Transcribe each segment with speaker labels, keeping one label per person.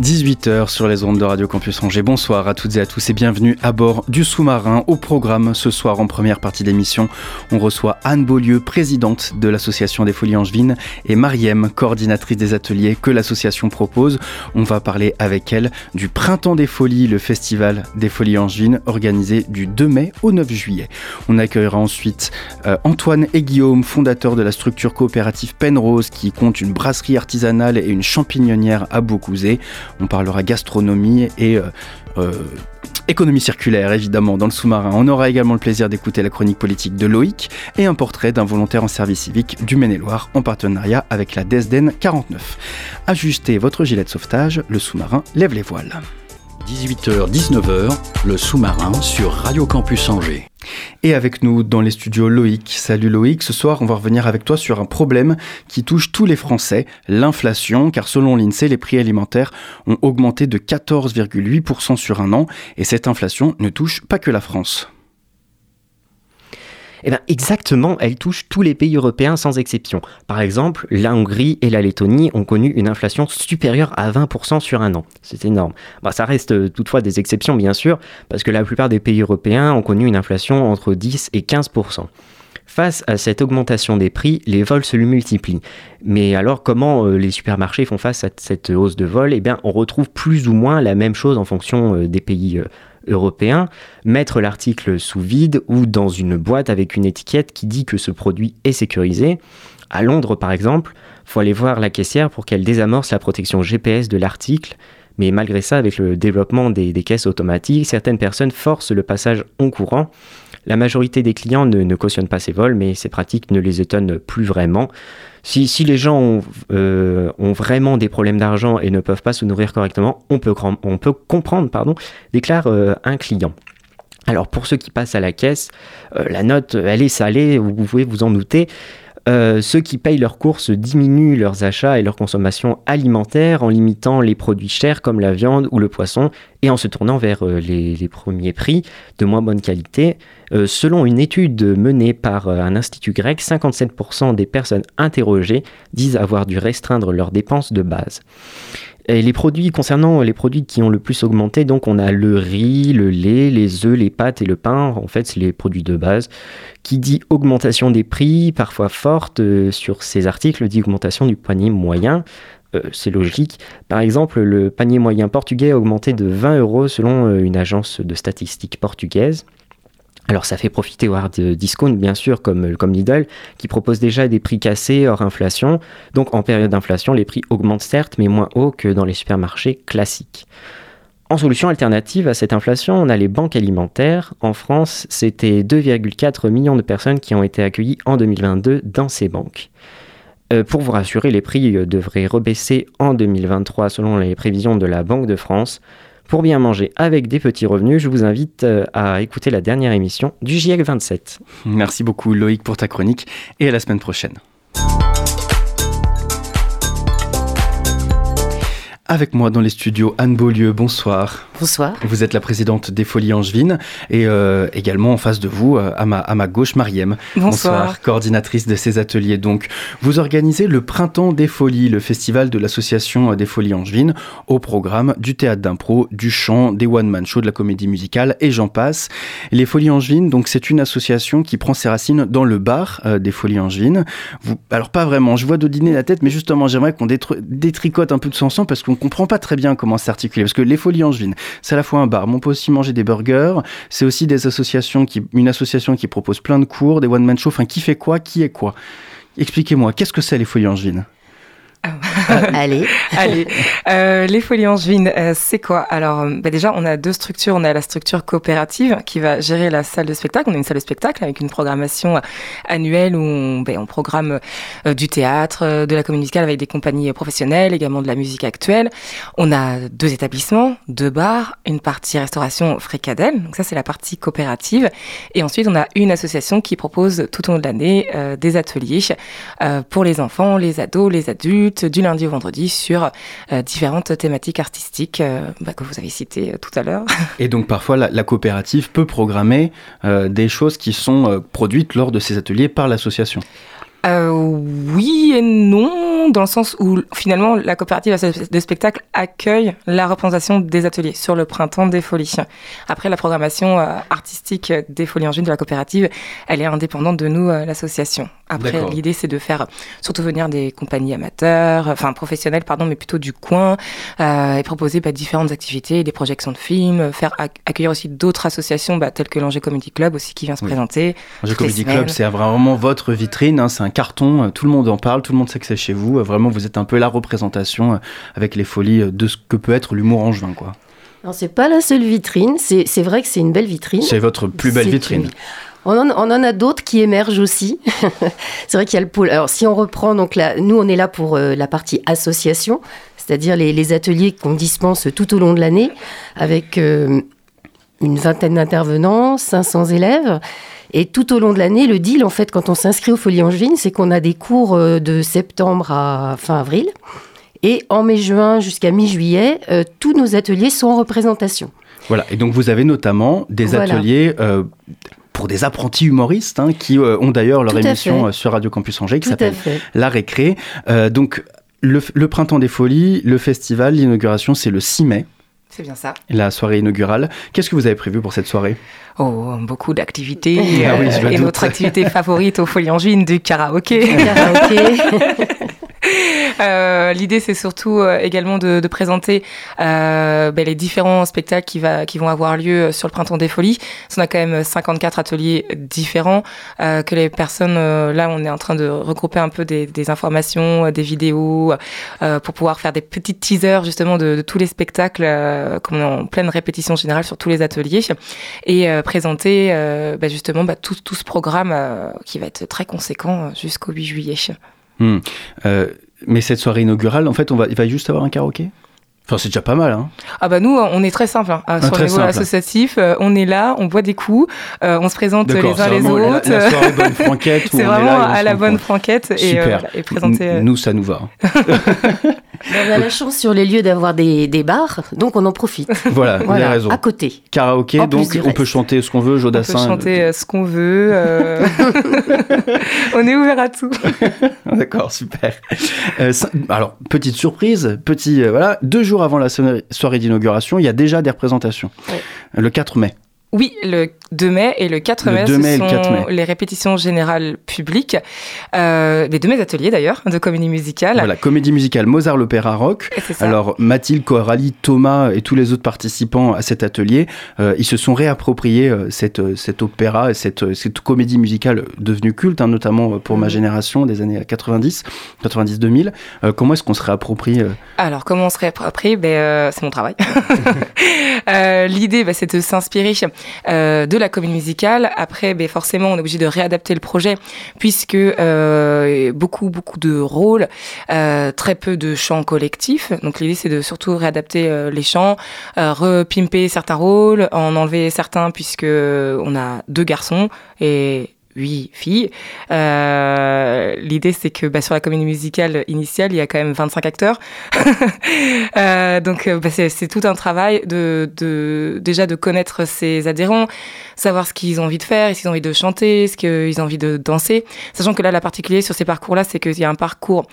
Speaker 1: 18h sur les ondes de Radio Campus Angers. Bonsoir à toutes et à tous et bienvenue à bord du sous-marin. Au programme ce soir en première partie d'émission, on reçoit Anne Beaulieu, présidente de l'association des Folies Angevines et Mariem, coordinatrice des ateliers que l'association propose. On va parler avec elle du Printemps des Folies, le festival des Folies Angevines organisé du 2 mai au 9 juillet. On accueillera ensuite euh, Antoine et Guillaume, fondateurs de la structure coopérative Penrose qui compte une brasserie artisanale et une champignonnière à Beaucouzé. On parlera gastronomie et euh, euh, économie circulaire, évidemment, dans le sous-marin. On aura également le plaisir d'écouter la chronique politique de Loïc et un portrait d'un volontaire en service civique du Maine-et-Loire en partenariat avec la DESDEN 49. Ajustez votre gilet de sauvetage, le sous-marin lève les voiles.
Speaker 2: 18h-19h, le sous-marin sur Radio Campus Angers.
Speaker 1: Et avec nous dans les studios Loïc. Salut Loïc, ce soir on va revenir avec toi sur un problème qui touche tous les Français, l'inflation, car selon l'INSEE, les prix alimentaires ont augmenté de 14,8% sur un an, et cette inflation ne touche pas que la France.
Speaker 3: Eh bien, exactement, elle touche tous les pays européens sans exception. Par exemple, la Hongrie et la Lettonie ont connu une inflation supérieure à 20% sur un an. C'est énorme. Bah, ça reste euh, toutefois des exceptions, bien sûr, parce que la plupart des pays européens ont connu une inflation entre 10 et 15%. Face à cette augmentation des prix, les vols se multiplient. Mais alors, comment euh, les supermarchés font face à cette hausse de vol Eh bien, on retrouve plus ou moins la même chose en fonction euh, des pays européen, mettre l'article sous vide ou dans une boîte avec une étiquette qui dit que ce produit est sécurisé. À Londres, par exemple, faut aller voir la caissière pour qu'elle désamorce la protection GPS de l'article. Mais malgré ça, avec le développement des, caisses automatiques, certaines personnes forcent le passage en courant. La majorité des clients ne, ne cautionnent pas ces vols, mais ces pratiques ne les étonnent plus vraiment. Si, les gens ont, euh, ont, vraiment des problèmes d'argent et ne peuvent pas se nourrir correctement, on peut, on peut comprendre, pardon, déclare euh, un client. Alors pour ceux qui passent à la caisse, euh, la note, elle est salée, vous pouvez vous en douter. Euh, ceux qui payent leurs courses diminuent leurs achats et leur consommation alimentaire en limitant les produits chers comme la viande ou le poisson et en se tournant vers euh, les, premiers prix de moins bonne qualité. Euh, selon une étude menée par un institut grec, 57% des personnes interrogées disent avoir dû restreindre leurs dépenses de base. Et les produits, concernant les produits qui ont le plus augmenté, donc on a le riz, le lait, les œufs, les pâtes et le pain. En fait, c'est les produits de base. Qui dit augmentation des prix, parfois forte euh, sur ces articles, dit augmentation du panier moyen. Euh, c'est logique. Par exemple, le panier moyen portugais a augmenté de 20 euros selon euh, une agence de statistiques portugaise. Alors ça fait profiter au hard discount bien sûr comme, comme Lidl qui propose déjà des prix cassés hors inflation. Donc en période d'inflation les prix augmentent certes mais moins haut que dans les supermarchés classiques. En solution alternative à cette inflation, on a les banques alimentaires. En France, c'était 2,4 millions de personnes qui ont été accueillies en 2022 dans ces banques. Euh, pour vous rassurer, les prix euh, devraient rebaisser en 2023 selon les prévisions de la Banque de France. Pour bien manger avec des petits revenus, je vous invite euh, à écouter la dernière émission du GIEC 27.
Speaker 1: Merci beaucoup Loïc pour ta chronique et à la semaine prochaine. Avec moi dans les studios, Anne Beaulieu, bonsoir.
Speaker 4: Bonsoir.
Speaker 1: Vous êtes la présidente des Folies Angevines et euh, également en face de vous, euh, à, ma, à ma gauche, Mariem.
Speaker 4: Bonsoir.
Speaker 1: Coordinatrice de ces ateliers. Donc, vous organisez le Printemps des Folies, le festival de l'association des Folies Angevines, au programme du théâtre d'impro, du chant, des one-man shows, de la comédie musicale et j'en passe. Les Folies Angevines, donc c'est une association qui prend ses racines dans le bar euh, des Folies Angevines. Vous, alors pas vraiment, je vois dîner la tête, mais justement j'aimerais qu'on détricote un peu de son sang parce qu'on comprend pas très bien comment s'articuler. Parce que les Folies Angevines, c'est à la fois un bar, mais on peut aussi manger des burgers. C'est aussi une association qui propose plein de cours, des one-man shows. Enfin, qui fait quoi Qui est quoi? Expliquez-moi, qu'est-ce que c'est les Folies Angevines?
Speaker 4: Allez.
Speaker 5: Allez, euh, les Folies Angevines, euh, c'est quoi Alors, euh, bah déjà, on a deux structures. On a la structure coopérative qui va gérer la salle de spectacle. On a une salle de spectacle avec une programmation annuelle où on, ben, on programme euh, du théâtre, de la comédie musicale avec des compagnies professionnelles, également de la musique actuelle. On a deux établissements, deux bars, une partie restauration fricadelle. Donc ça, c'est la partie coopérative. Et ensuite, on a une association qui propose tout au long de l'année euh, des ateliers euh, pour les enfants, les ados, les adultes, du lundi au vendredi sur euh, différentes thématiques artistiques euh, bah, que vous avez citées euh, tout à l'heure.
Speaker 1: Et donc parfois la, coopérative peut programmer des choses qui sont produites lors de ces ateliers par l'association.
Speaker 5: Euh, oui et non, dans le sens où finalement la coopérative de spectacle accueille la représentation des ateliers sur le printemps des folies. Après, la programmation euh, artistique des folies en juin de la coopérative, elle est indépendante de nous, euh, l'association. Après, l'idée c'est de faire surtout venir des compagnies amateurs, enfin professionnelles, pardon, mais plutôt du coin, euh, et proposer bah, différentes activités, des projections de films, faire ac- accueillir aussi d'autres associations bah, telles que l'Angers Comedy Club aussi qui vient se
Speaker 1: Oui.
Speaker 5: présenter.
Speaker 1: Angers
Speaker 5: Toutes les
Speaker 1: Comedy Club, c'est vraiment votre vitrine, hein, c'est un carton, euh, tout le monde en parle, tout le monde sait que c'est chez vous. euh, Vraiment, vous êtes un peu la représentation euh, avec les folies de ce que peut être l'humour angevin. quoi.
Speaker 4: Alors, c'est pas la seule vitrine. C'est c'est vrai que c'est une belle vitrine.
Speaker 1: C'est votre plus belle vitrine.
Speaker 4: une- On en, on en a d'autres qui émergent aussi. c'est vrai qu'il y a le pôle. Alors, si on reprend, donc là, nous, on est là pour euh, la partie association, c'est-à-dire les, les ateliers qu'on dispense tout au long de l'année, avec euh, une vingtaine d'intervenants, 500 élèves. Et tout au long de l'année, le deal, en fait, quand on s'inscrit aux Folies Angevines, c'est qu'on a des cours euh, de septembre à fin avril. Et en mai-juin jusqu'à mi-juillet, euh, tous nos ateliers sont en représentation.
Speaker 1: Voilà, et donc vous avez notamment des
Speaker 4: Voilà.
Speaker 1: ateliers euh, pour des apprentis humoristes hein, qui euh, ont d'ailleurs leur
Speaker 4: Tout
Speaker 1: émission sur Radio Campus Angers qui s'appelle. La Récré. Donc le, le Printemps des Folies, le festival, l'inauguration, c'est le 6 mai,
Speaker 5: C'est bien ça.
Speaker 1: la soirée inaugurale. Qu'est-ce que vous avez prévu pour cette soirée?
Speaker 5: Oh, beaucoup d'activités.
Speaker 1: Ah oui, je me
Speaker 5: et
Speaker 1: doute.
Speaker 5: notre activité favorite aux Folies Angevines, du karaoké.
Speaker 4: Karaoké.
Speaker 5: Euh, L'idée, c'est surtout euh, également de, présenter euh, ben, les différents spectacles qui, vont avoir lieu sur le Printemps des Folies. On a quand même 54 ateliers différents que les personnes, là, on est en train de regrouper un peu des, informations, des vidéos, pour pouvoir faire des petites teasers justement de, tous les spectacles, comme en pleine répétition générale sur tous les ateliers, et présenter ben, justement ben, tout, ce programme qui va être très conséquent jusqu'au 8 juillet.
Speaker 1: Euh, Mais cette soirée inaugurale, en fait, on va, il va juste avoir un karaoké? Enfin, c'est déjà pas mal, hein
Speaker 5: Ah bah nous, on est très simple. Hein.
Speaker 1: Ah,
Speaker 5: sur
Speaker 1: très
Speaker 5: le niveau
Speaker 1: simple.
Speaker 5: associatif, euh, on est là, on boit des coups, euh, on se présente les
Speaker 1: D'accord,
Speaker 5: uns les
Speaker 1: la-
Speaker 5: autres.
Speaker 1: La, soirée bonne franquette. où
Speaker 5: C'est vraiment
Speaker 1: là
Speaker 5: à la bonne franquette et, euh,
Speaker 1: Super.
Speaker 5: voilà, et présenter. euh,
Speaker 1: N- Nous, ça nous va.
Speaker 4: On a la chance sur les lieux d'avoir des, des bars, donc on en profite.
Speaker 1: Voilà, vous avez
Speaker 4: Voilà,
Speaker 1: raison.
Speaker 4: à côté.
Speaker 1: Karaoké,
Speaker 4: En
Speaker 1: donc on peut chanter ce qu'on veut,
Speaker 5: on peut
Speaker 1: Jodassin.
Speaker 5: chanter euh, ce qu'on veut. euh, on est ouvert à tout.
Speaker 1: D'accord, super. Euh, ça- alors, petite surprise, petit, euh, voilà, deux jours avant la soirée soirée d'inauguration, il y a déjà des représentations.
Speaker 5: Ouais.
Speaker 1: Le 4 mai.
Speaker 5: Oui, le 2 mai et le 4
Speaker 1: Le
Speaker 5: mai,
Speaker 1: 2
Speaker 5: ce
Speaker 1: le
Speaker 5: sont
Speaker 1: 4 mai.
Speaker 5: les répétitions générales publiques. Euh, les deux mes ateliers d'ailleurs, de comédie musicale.
Speaker 1: Voilà, comédie musicale Mozart l'Opéra Rock. Alors Mathilde, Coralie, Thomas et tous les autres participants à cet atelier, euh, ils se sont réappropriés euh, cette, euh, cet opéra et cette, euh, cette comédie musicale devenue culte, hein, notamment euh, pour ma
Speaker 5: Mhm.
Speaker 1: génération des années 90, 90-2000. Euh, comment est-ce qu'on se réapproprie euh,
Speaker 5: Alors, comment on serait après ben, euh, C'est mon travail. Euh, L'idée, ben, c'est de s'inspirer euh, de la comédie musicale. Après, ben, forcément, on est obligé de réadapter le projet, puisque euh, beaucoup, beaucoup de rôles, euh, très peu de chants collectifs. Donc, l'idée, c'est de surtout réadapter euh, les chants, euh, repimper certains rôles, en enlever certains, puisque on a deux garçons et huit filles. Euh, L'idée, c'est que bah, sur la comédie musicale initiale, il y a quand même 25 acteurs. Euh, donc, euh, bah, c'est tout un travail de, déjà de connaître ses adhérents, savoir ce qu'ils ont envie de faire, qu'ils ont envie de chanter, est-ce qu'ils ont envie de danser. Sachant que là, la particulier sur ces parcours-là, c'est qu'il y a un parcours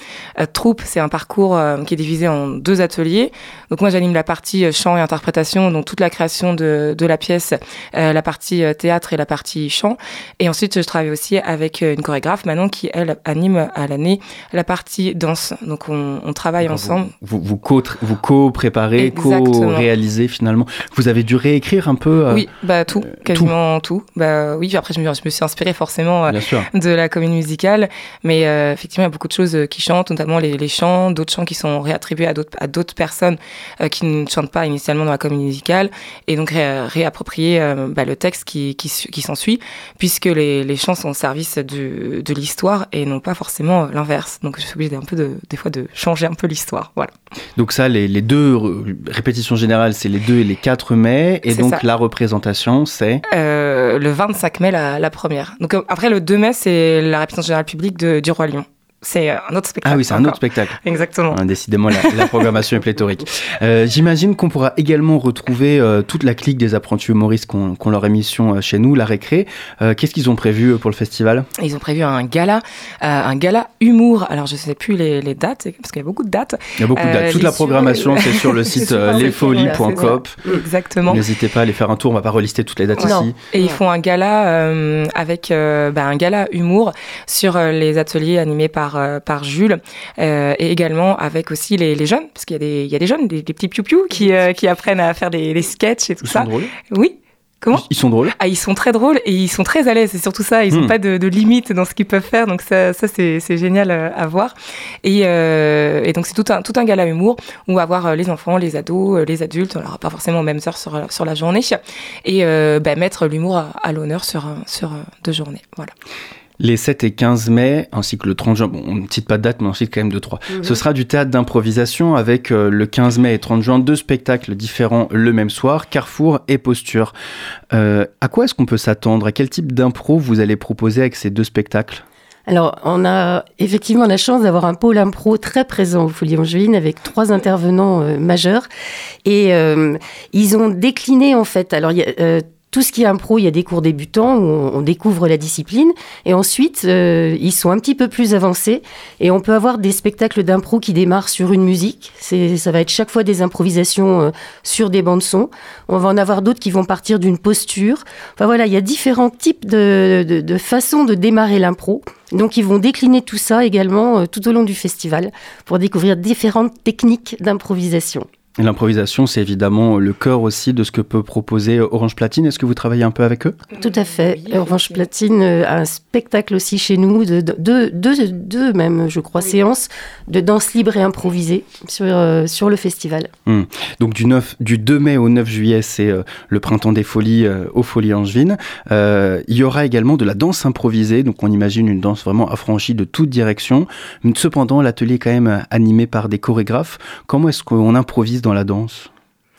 Speaker 5: troupe, c'est un parcours qui est divisé en deux ateliers. Donc moi, j'anime la partie chant et interprétation, donc toute la création de, la pièce, la partie théâtre et la partie chant. Et ensuite, je travaille aussi avec une chorégraphe Manon qui elle anime à l'année la partie danse. Donc on, on travaille ensemble.
Speaker 1: Vous, vous, co, vous co-préparez, co-réalisez finalement. Vous avez dû réécrire un peu euh,
Speaker 5: Oui, bah tout, quasiment tout. Bah oui, après je me, je me suis inspirée forcément euh, de la comédie musicale, mais euh, effectivement il y a beaucoup de choses euh, qui chantent, notamment les, les chants, d'autres chants qui sont réattribués à d'autres personnes euh, qui ne chantent pas initialement dans la comédie musicale, et donc ré- réapproprier euh, bah, le texte qui qui s'ensuit, puisque les, les chants sont au service du, de l'histoire et non pas forcément euh, l'inverse. Donc je suis obligée d'un peu de des fois de changer un peu l'histoire. Voilà.
Speaker 1: Donc ça, les, les deux euh, répétitions générales, c'est les 2 et les 4 mai. Et donc
Speaker 5: ça.
Speaker 1: la représentation, c'est...
Speaker 5: Euh, le 25 mai la, la première. Donc euh, après le 2 mai c'est la répétition générale publique de, du roi Lion. C'est euh, un autre spectacle.
Speaker 1: Ah oui, c'est un autre spectacle.
Speaker 5: Exactement.
Speaker 1: Hein, décidément, la, la programmation est pléthorique. Euh, J'imagine qu'on pourra également retrouver euh, toute la clique des apprentis humoristes qu'on qu'on leur émission euh, chez nous, la récré. Qu'est-ce qu'ils ont prévu pour le festival?
Speaker 5: Ils ont prévu un gala, un gala humour. Alors je sais plus les, les dates parce qu'il y a beaucoup de dates.
Speaker 1: Il y a beaucoup de dates. Toute la programmation, c'est sur le site
Speaker 5: sur le site,
Speaker 1: lesfolies.coop.
Speaker 5: Exactement.
Speaker 1: N'hésitez pas à aller faire un tour. On va pas relister toutes les dates
Speaker 4: Non.
Speaker 1: ici.
Speaker 5: Et ils font un gala avec bah, un gala humour sur les ateliers animés par euh, par Jules euh, et également avec aussi les, les jeunes parce qu'il y a des il y a des jeunes des, des petits piou piou qui euh, qui apprennent à faire des, des sketchs et tout
Speaker 1: Ils
Speaker 5: ça.
Speaker 1: sont drôles.
Speaker 5: Oui. Comment
Speaker 1: Ils sont drôles.
Speaker 5: Ah, ils sont très drôles et ils sont très à l'aise. C'est surtout ça. Ils n'ont
Speaker 1: Hmm.
Speaker 5: pas de, de limite dans ce qu'ils peuvent faire. Donc ça, ça c'est génial à voir. Et, euh, et donc c'est tout un tout un gala humour où on va voir euh, les enfants, les ados, les adultes. On n'aura pas forcément aux mêmes heures sur sur la journée et euh, bah, mettre l'humour à, à l'honneur sur sur deux journées. Voilà.
Speaker 1: Les 7 et 15 mai, ainsi que le 30 juin, bon, on ne cite pas de date, mais on cite quand même deux, trois.
Speaker 4: Mhm.
Speaker 1: Ce sera du théâtre d'improvisation avec euh, le 15 mai et 30 juin deux spectacles différents le même soir, Carrefour et Posture. Euh, à quoi est-ce qu'on peut s'attendre? À quel type d'impro vous allez proposer avec ces deux spectacles?
Speaker 4: Alors, on a effectivement la chance d'avoir un pôle impro très présent au Folie Angevine avec trois intervenants euh, majeurs. Et euh, ils ont décliné, en fait. Alors, il y a, euh, tout ce qui est impro, il y a des cours débutants où on, découvre la discipline. Et ensuite, euh, ils sont un petit peu plus avancés. Et on peut avoir des spectacles d'impro qui démarrent sur une musique. Ça va être chaque fois des improvisations euh, sur des bandes son. On va en avoir d'autres qui vont partir d'une posture. Enfin voilà, il y a différents types de, de, de façons de démarrer l'impro. Donc ils vont décliner tout ça également euh, tout au long du festival pour découvrir différentes techniques d'improvisation.
Speaker 1: L'improvisation, c'est évidemment le cœur aussi de ce que peut proposer Orange Platine. Est-ce que vous travaillez un peu avec eux?
Speaker 4: Tout à fait. Orange Platine euh, a un spectacle aussi chez nous, de de- deux, deux, deux même, je crois, séances de danse libre et improvisée sur, euh, sur le festival.
Speaker 1: Donc du, 9, du 2 mai au 9 juillet, c'est euh, le printemps des folies euh, aux Folies Angevines. Euh, il y aura également de la danse improvisée, donc on imagine une danse vraiment affranchie de toute direction. Cependant, l'atelier est quand même animé par des chorégraphes. Comment est-ce qu'on improvise dans la danse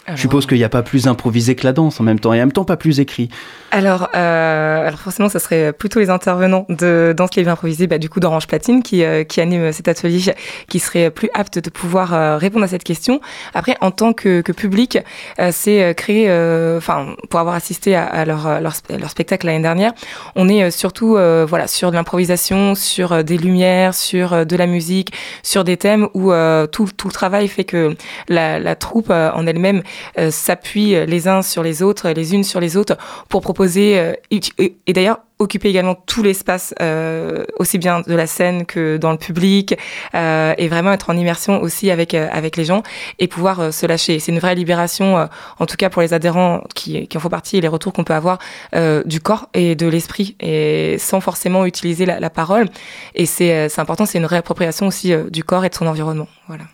Speaker 1: Je suppose qu'il n'y a pas plus improvisé que la danse en même temps, et en même temps pas plus écrit.
Speaker 5: Alors, euh, alors forcément, ça serait plutôt les intervenants de Danse Libre Improvisée, bah, du coup d'Orange Platine, qui, euh, qui anime cet atelier, qui serait plus apte de pouvoir euh, répondre à cette question. Après, en tant que, que public, euh, c'est euh, euh, enfin, pour avoir assisté à, à leur, leur, leur spectacle l'année dernière, on est surtout, euh, voilà, sur de l'improvisation, sur des lumières, sur de la musique, sur des thèmes où euh, tout, tout le travail fait que la, la troupe euh, en elle-même euh, s'appuie les uns sur les autres, les unes sur les autres, pour proposer euh, et, d'ailleurs occuper également tout l'espace, euh, aussi bien de la scène que dans le public, euh, et vraiment être en immersion aussi avec euh, avec les gens et pouvoir euh, se lâcher. C'est une vraie libération, euh, en tout cas pour les adhérents qui, qui en font partie et les retours qu'on peut avoir euh, du corps et de l'esprit, et sans forcément utiliser la, la parole. Et c'est euh, important, c'est une réappropriation aussi euh, du corps et de son environnement. Voilà.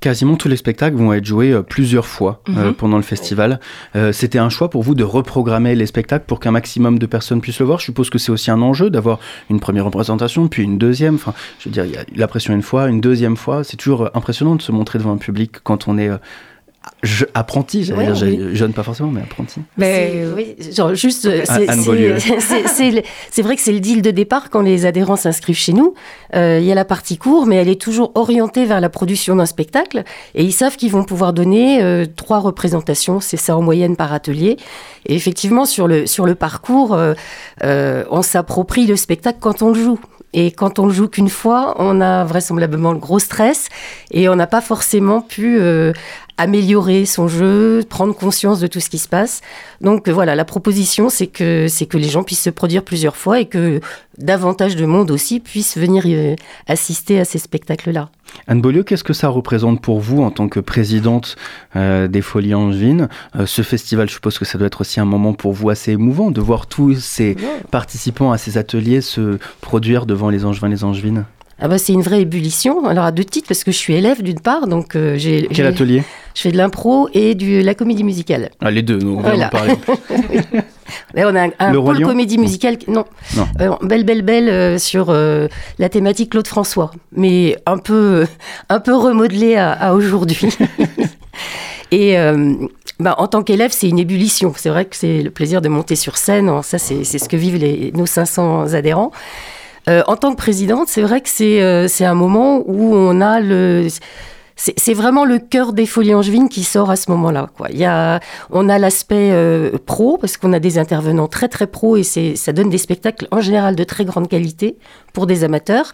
Speaker 1: Quasiment tous les spectacles vont être joués euh, plusieurs fois euh,
Speaker 5: Mhm.
Speaker 1: pendant le festival. Euh, C'était un choix pour vous de reprogrammer les spectacles pour qu'un maximum de personnes puissent le voir. Je suppose que c'est aussi un enjeu d'avoir une première représentation, puis une deuxième. Enfin, je veux dire, il y a la pression une fois, une deuxième fois. C'est toujours impressionnant de se montrer devant un public quand on est euh, je- apprenti, j'allais
Speaker 4: Ouais,
Speaker 1: dire,
Speaker 4: oui.
Speaker 1: jeune pas forcément, mais apprenti.
Speaker 5: Mais
Speaker 4: C'est- oui, genre juste, euh, c'est- vrai que c'est le deal de départ quand les adhérents s'inscrivent chez nous. Euh, Il y a la partie cours, mais elle est toujours orientée vers la production d'un spectacle. Et ils savent qu'ils vont pouvoir donner euh, trois représentations, c'est ça en moyenne par atelier. Et effectivement, sur le, sur le parcours, euh, euh, on s'approprie le spectacle quand on le joue. Et quand on le joue qu'une fois, on a vraisemblablement le gros stress et on n'a pas forcément pu euh, améliorer son jeu, prendre conscience de tout ce qui se passe. Donc euh, voilà, la proposition, c'est que, c'est que les gens puissent se produire plusieurs fois et que davantage de monde aussi puisse venir euh, assister à ces spectacles-là.
Speaker 1: Anne Beaulieu, qu'est-ce que ça représente pour vous en tant que présidente euh, des Folies Angevines Euh, Ce festival, je suppose que ça doit être aussi un moment pour vous assez émouvant de voir tous ces participants à ces ateliers se produire devant les Angevins et les Angevines.
Speaker 4: Ah bah c'est une vraie ébullition. Alors à deux titres parce que je suis élève d'une part, donc euh, j'ai
Speaker 1: Quel atelier?
Speaker 4: Je fais de l'impro et de la comédie musicale.
Speaker 1: ah, Les deux, on va
Speaker 4: Voilà.
Speaker 1: en parler.
Speaker 4: On a un, un
Speaker 1: Le
Speaker 4: pôle comédie musicale. Non,
Speaker 1: Non.
Speaker 4: Euh, belle, belle, belle euh, sur la thématique Claude François, mais un peu, un peu remodelé à, à aujourd'hui. Et bah, en tant qu'élève, c'est une ébullition. C'est vrai que c'est le plaisir de monter sur scène. Ça, c'est c'est ce que vivent les, nos 500 adhérents. Euh, en tant que présidente, c'est vrai que c'est euh, un moment où on a le. C'est vraiment le cœur des Folies Angevines qui sort à ce moment-là. on a l'aspect euh, pro, parce qu'on a des intervenants très très pro et ça donne des spectacles en général de très grande qualité pour des amateurs.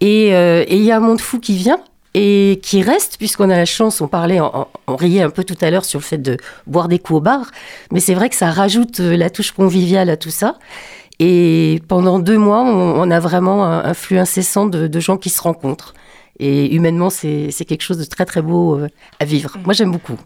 Speaker 4: Et il y a un monde fou qui vient et qui reste, puisqu'on a la chance, on parlait, on, riait un peu tout à l'heure sur le fait de boire des coups au bar, mais c'est vrai que ça rajoute la touche conviviale à tout ça. Et pendant deux mois, on, on a vraiment un, un flux incessant de, de gens qui se rencontrent. Et humainement, c'est quelque chose de très très beau euh, à vivre. Moi, j'aime beaucoup.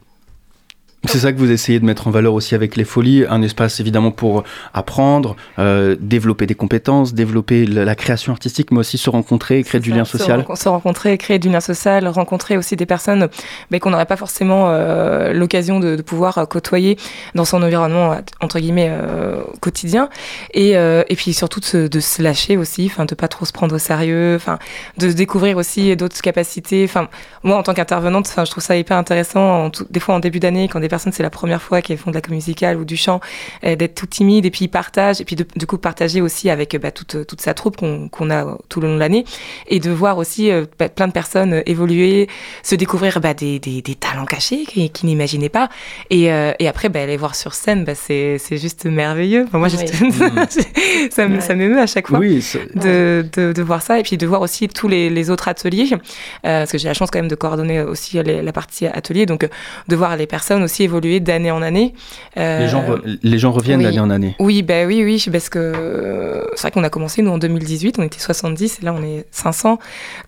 Speaker 1: C'est ça que vous essayez de mettre en valeur aussi avec les folies, un espace évidemment pour apprendre, euh, développer des compétences, développer la, la création artistique, mais aussi se rencontrer, créer du
Speaker 5: Ça,
Speaker 1: lien
Speaker 5: se
Speaker 1: social.
Speaker 5: Se rencontrer, créer du lien social, rencontrer aussi des personnes mais qu'on n'aurait pas forcément euh, l'occasion de, de pouvoir euh, côtoyer dans son environnement entre guillemets euh, quotidien et, et puis surtout de se, de se lâcher aussi, enfin de pas trop se prendre au sérieux, enfin de découvrir aussi d'autres capacités. Enfin moi en tant qu'intervenante, enfin je trouve ça hyper intéressant. En tout- des fois en début d'année quand des personnes c'est la première fois qu'elles font de la comédie musicale ou du chant, euh, d'être tout timide et puis ils partagent et puis de, du coup partager aussi avec bah, toute, toute sa troupe qu'on qu'on a tout le long de l'année. Et de voir aussi euh, bah, plein de personnes euh, évoluer, se découvrir bah, des, des, des talents cachés qui, qui n'imaginaient pas. Et, euh, et après bah, les voir sur scène bah, c'est c'est juste merveilleux. Enfin, moi
Speaker 4: Oui.
Speaker 5: juste- ça me- ça m'émeut à chaque fois
Speaker 1: Oui,
Speaker 5: de, de, de voir ça. Et puis de voir aussi tous les, les autres ateliers euh, parce que j'ai la chance quand même de coordonner aussi les- la partie atelier. Donc euh, de voir les personnes aussi évoluer d'année en année Euh,
Speaker 1: les, gens re- les gens reviennent
Speaker 5: oui.
Speaker 1: d'année en année.
Speaker 5: oui bah oui oui parce que euh, c'est vrai qu'on a commencé nous en 2018 on était 70 et là on est 500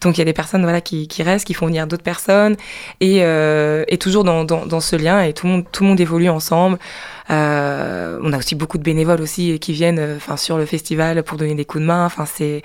Speaker 5: donc il y a des personnes voilà qui, qui restent qui font venir d'autres personnes et, euh, et toujours dans, dans, dans ce lien et tout le monde tout le monde évolue ensemble on a aussi beaucoup de bénévoles aussi qui viennent euh, enfin sur le festival pour donner des coups de main. Enfin c'est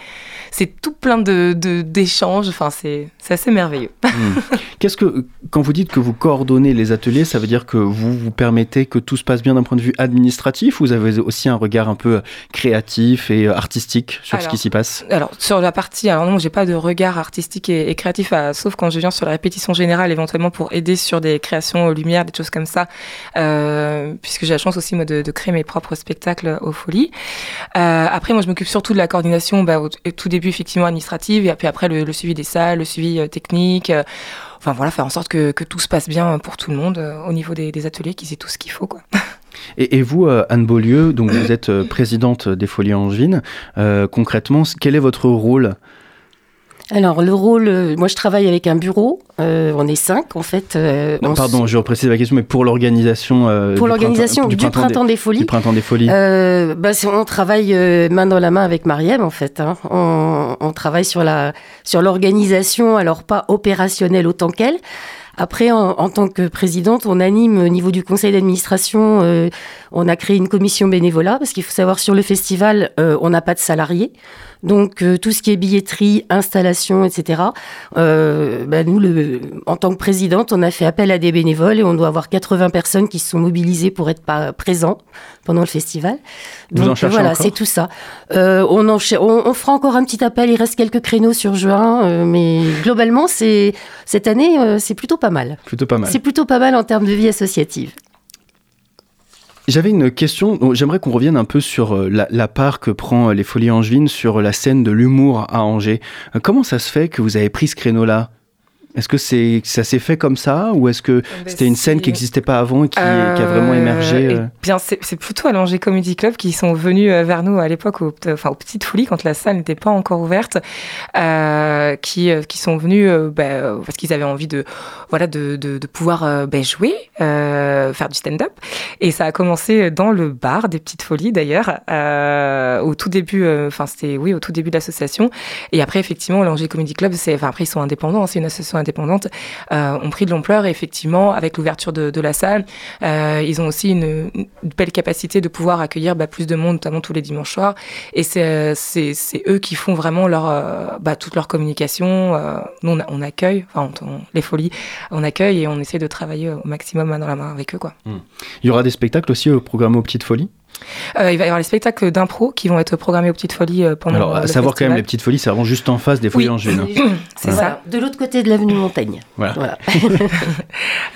Speaker 5: c'est tout plein de d'échanges. Enfin c'est c'est assez merveilleux.
Speaker 1: Hmm. Qu'est-ce que, quand vous dites que vous coordonnez les ateliers, ça veut dire que vous vous permettez que tout se passe bien d'un point de vue administratif ou vous avez aussi un regard un peu créatif et euh, artistique sur ce qui s'y passe?
Speaker 5: Alors sur la partie, alors non, j'ai pas de regard artistique et, et créatif, à- sauf quand je viens sur la répétition générale, éventuellement pour aider sur des créations aux lumières, des choses comme ça, euh, puisque j'ai la chance aussi moi de, créer mes propres spectacles aux folies. Euh, après, moi, je m'occupe surtout de la coordination, bah, au, tout début effectivement administrative, et puis après le, suivi des salles, le suivi euh, technique. euh, Enfin voilà, faire en sorte que, tout se passe bien pour tout le monde euh, au niveau des, ateliers, qu'ils aient tout ce qu'il faut. Quoi.
Speaker 1: et, vous, euh, Anne Beaulieu, donc vous êtes euh, présidente des Folies Angevines. Euh, concrètement, quel est votre rôle?
Speaker 4: Alors, le rôle, euh, moi je travaille avec un bureau, euh, on est cinq en fait. euh,
Speaker 1: Non,
Speaker 4: on
Speaker 1: Pardon, je reprécise la question, mais pour l'organisation euh,
Speaker 4: Pour
Speaker 1: du
Speaker 4: l'organisation du,
Speaker 1: printemps,
Speaker 4: printemps,
Speaker 1: des,
Speaker 4: des, Folies.
Speaker 1: du printemps des Folies.
Speaker 4: Euh, bah, c'est- on travaille euh, main dans la main avec Mariem en fait. hein. On, on travaille sur la sur l'organisation, alors pas opérationnelle autant qu'elle. Après, en, en tant que présidente, on anime au niveau du conseil d'administration. euh, on a créé une commission bénévolat parce qu'il faut savoir sur le festival, euh, on n'a pas de salariés. Donc euh, tout ce qui est billetterie, installation, etc. Euh, bah, nous, le, en tant que présidente, on a fait appel à des bénévoles et on doit avoir 80 personnes qui se sont mobilisées pour être pas présents pendant le festival.
Speaker 1: Vous en
Speaker 4: Donc voilà, c'est tout ça. Euh, on, en on, on fera encore un petit appel. Il reste quelques créneaux sur juin, euh, mais globalement, c'est cette année, euh, c'est plutôt pas mal.
Speaker 1: Plutôt pas mal.
Speaker 4: C'est plutôt pas mal en termes de vie associative.
Speaker 1: J'avais une question. J'aimerais qu'on revienne un peu sur euh, la, part que prend euh, les Folies Angevines sur la scène de l'humour à Angers. Euh, Comment ça se fait que vous avez pris ce créneau-là? Est-ce que c'est ça s'est fait comme ça ou est-ce que
Speaker 5: Ben,
Speaker 1: c'était une scène qui n'existait pas avant et qui, qui a vraiment
Speaker 5: Euh,
Speaker 1: émergé
Speaker 5: eh
Speaker 1: euh,
Speaker 5: bien, c'est plutôt à l'Angers Comedy Club qui sont venus euh, vers nous à l'époque, au, enfin, aux Petites Folies, quand la salle n'était pas encore ouverte, euh, qui, qui sont venus bah, parce qu'ils avaient envie de, voilà, de, de, de pouvoir bah, jouer, euh, faire du stand-up. Et ça a commencé dans le bar des Petites Folies, d'ailleurs, au tout début, enfin, c'était, oui, au tout début de l'association. Et après, effectivement, l'Angers Comedy Club, c'est, enfin, après, ils sont indépendants, hein, c'est une association indépendante, euh, ont pris de l'ampleur. Et effectivement, avec l'ouverture de, la salle, euh, ils ont aussi une, belle capacité de pouvoir accueillir bah, plus de monde, notamment tous les dimanches soirs. Et c'est euh, eux qui font vraiment leur, bah, toute leur communication. Nous, on, accueille, enfin, les folies, on accueille et on essaie de travailler au maximum main dans la main avec eux. Quoi.
Speaker 1: Il y aura des spectacles aussi au programme aux Petites Folies?
Speaker 5: Euh, il va y avoir les spectacles d'impro qui vont être programmés aux Petites Folies euh, pendant
Speaker 1: Alors, à
Speaker 5: le
Speaker 1: savoir quand même, les. Petites Folies, c'est vraiment juste en face des Folies
Speaker 5: Oui.
Speaker 1: Angevines.
Speaker 5: C'est
Speaker 4: Voilà,
Speaker 5: ça.
Speaker 4: De l'autre côté de l'avenue Montaigne.
Speaker 1: Voilà.
Speaker 4: Voilà.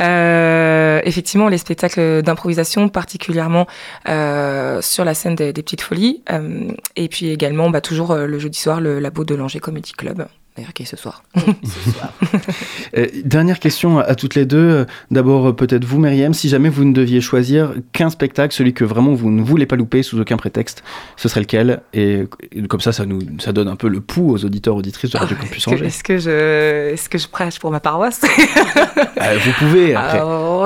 Speaker 5: Euh, effectivement, les spectacles d'improvisation, particulièrement euh, sur la scène des, des Petites Folies. Euh, et puis également, bah, toujours euh, le jeudi soir, le labo de l'Angers Comedy Club. D'ailleurs, qui est ce soir.
Speaker 1: Euh, dernière question à, à toutes les deux. Euh, D'abord, euh, peut-être vous, Myriam, si jamais vous ne deviez choisir qu'un spectacle, celui que vraiment vous ne voulez pas louper sous aucun prétexte, ce serait lequel et, et comme ça, ça nous ça donne un peu le pouls aux auditeurs auditrices de Radio Campus
Speaker 5: Est-ce que,
Speaker 1: Angers.
Speaker 5: est-ce que je, est-ce que je prêche pour ma paroisse
Speaker 1: Euh, vous pouvez après.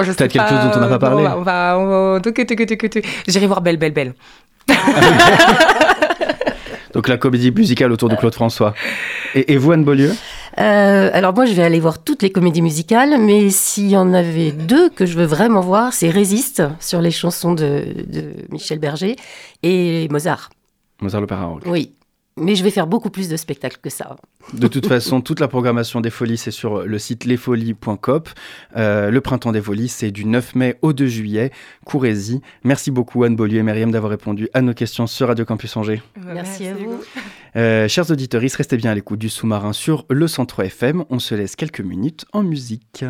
Speaker 5: Je
Speaker 1: Peut-être quelque chose dont on n'a pas
Speaker 5: Bon,
Speaker 1: parlé.
Speaker 5: On va, on va. J'irai voir Belle, Belle, Belle.
Speaker 1: Donc la comédie musicale autour de Claude François. Et, et vous, Anne Beaulieu?
Speaker 4: Euh, alors moi, je vais aller voir toutes les comédies musicales, mais s'il y en avait deux que je veux vraiment voir, c'est Résiste sur les chansons de, de Michel Berger et Mozart.
Speaker 1: Mozart l'Opéra Rock.
Speaker 4: Oui, mais je vais faire beaucoup plus de spectacles que ça.
Speaker 1: De toute façon, toute la programmation des folies, c'est sur le site lesfolies.com. Euh, le printemps des folies, c'est du 9 mai au 2 juillet. Courez-y. Merci beaucoup, Anne Beaulieu et Myriam, d'avoir répondu à nos questions sur Radio Campus Angers.
Speaker 4: Merci, à vous.
Speaker 1: Euh, chers auditeurs, restez bien à l'écoute du sous-marin sur le 103 FM. On se laisse quelques minutes en musique.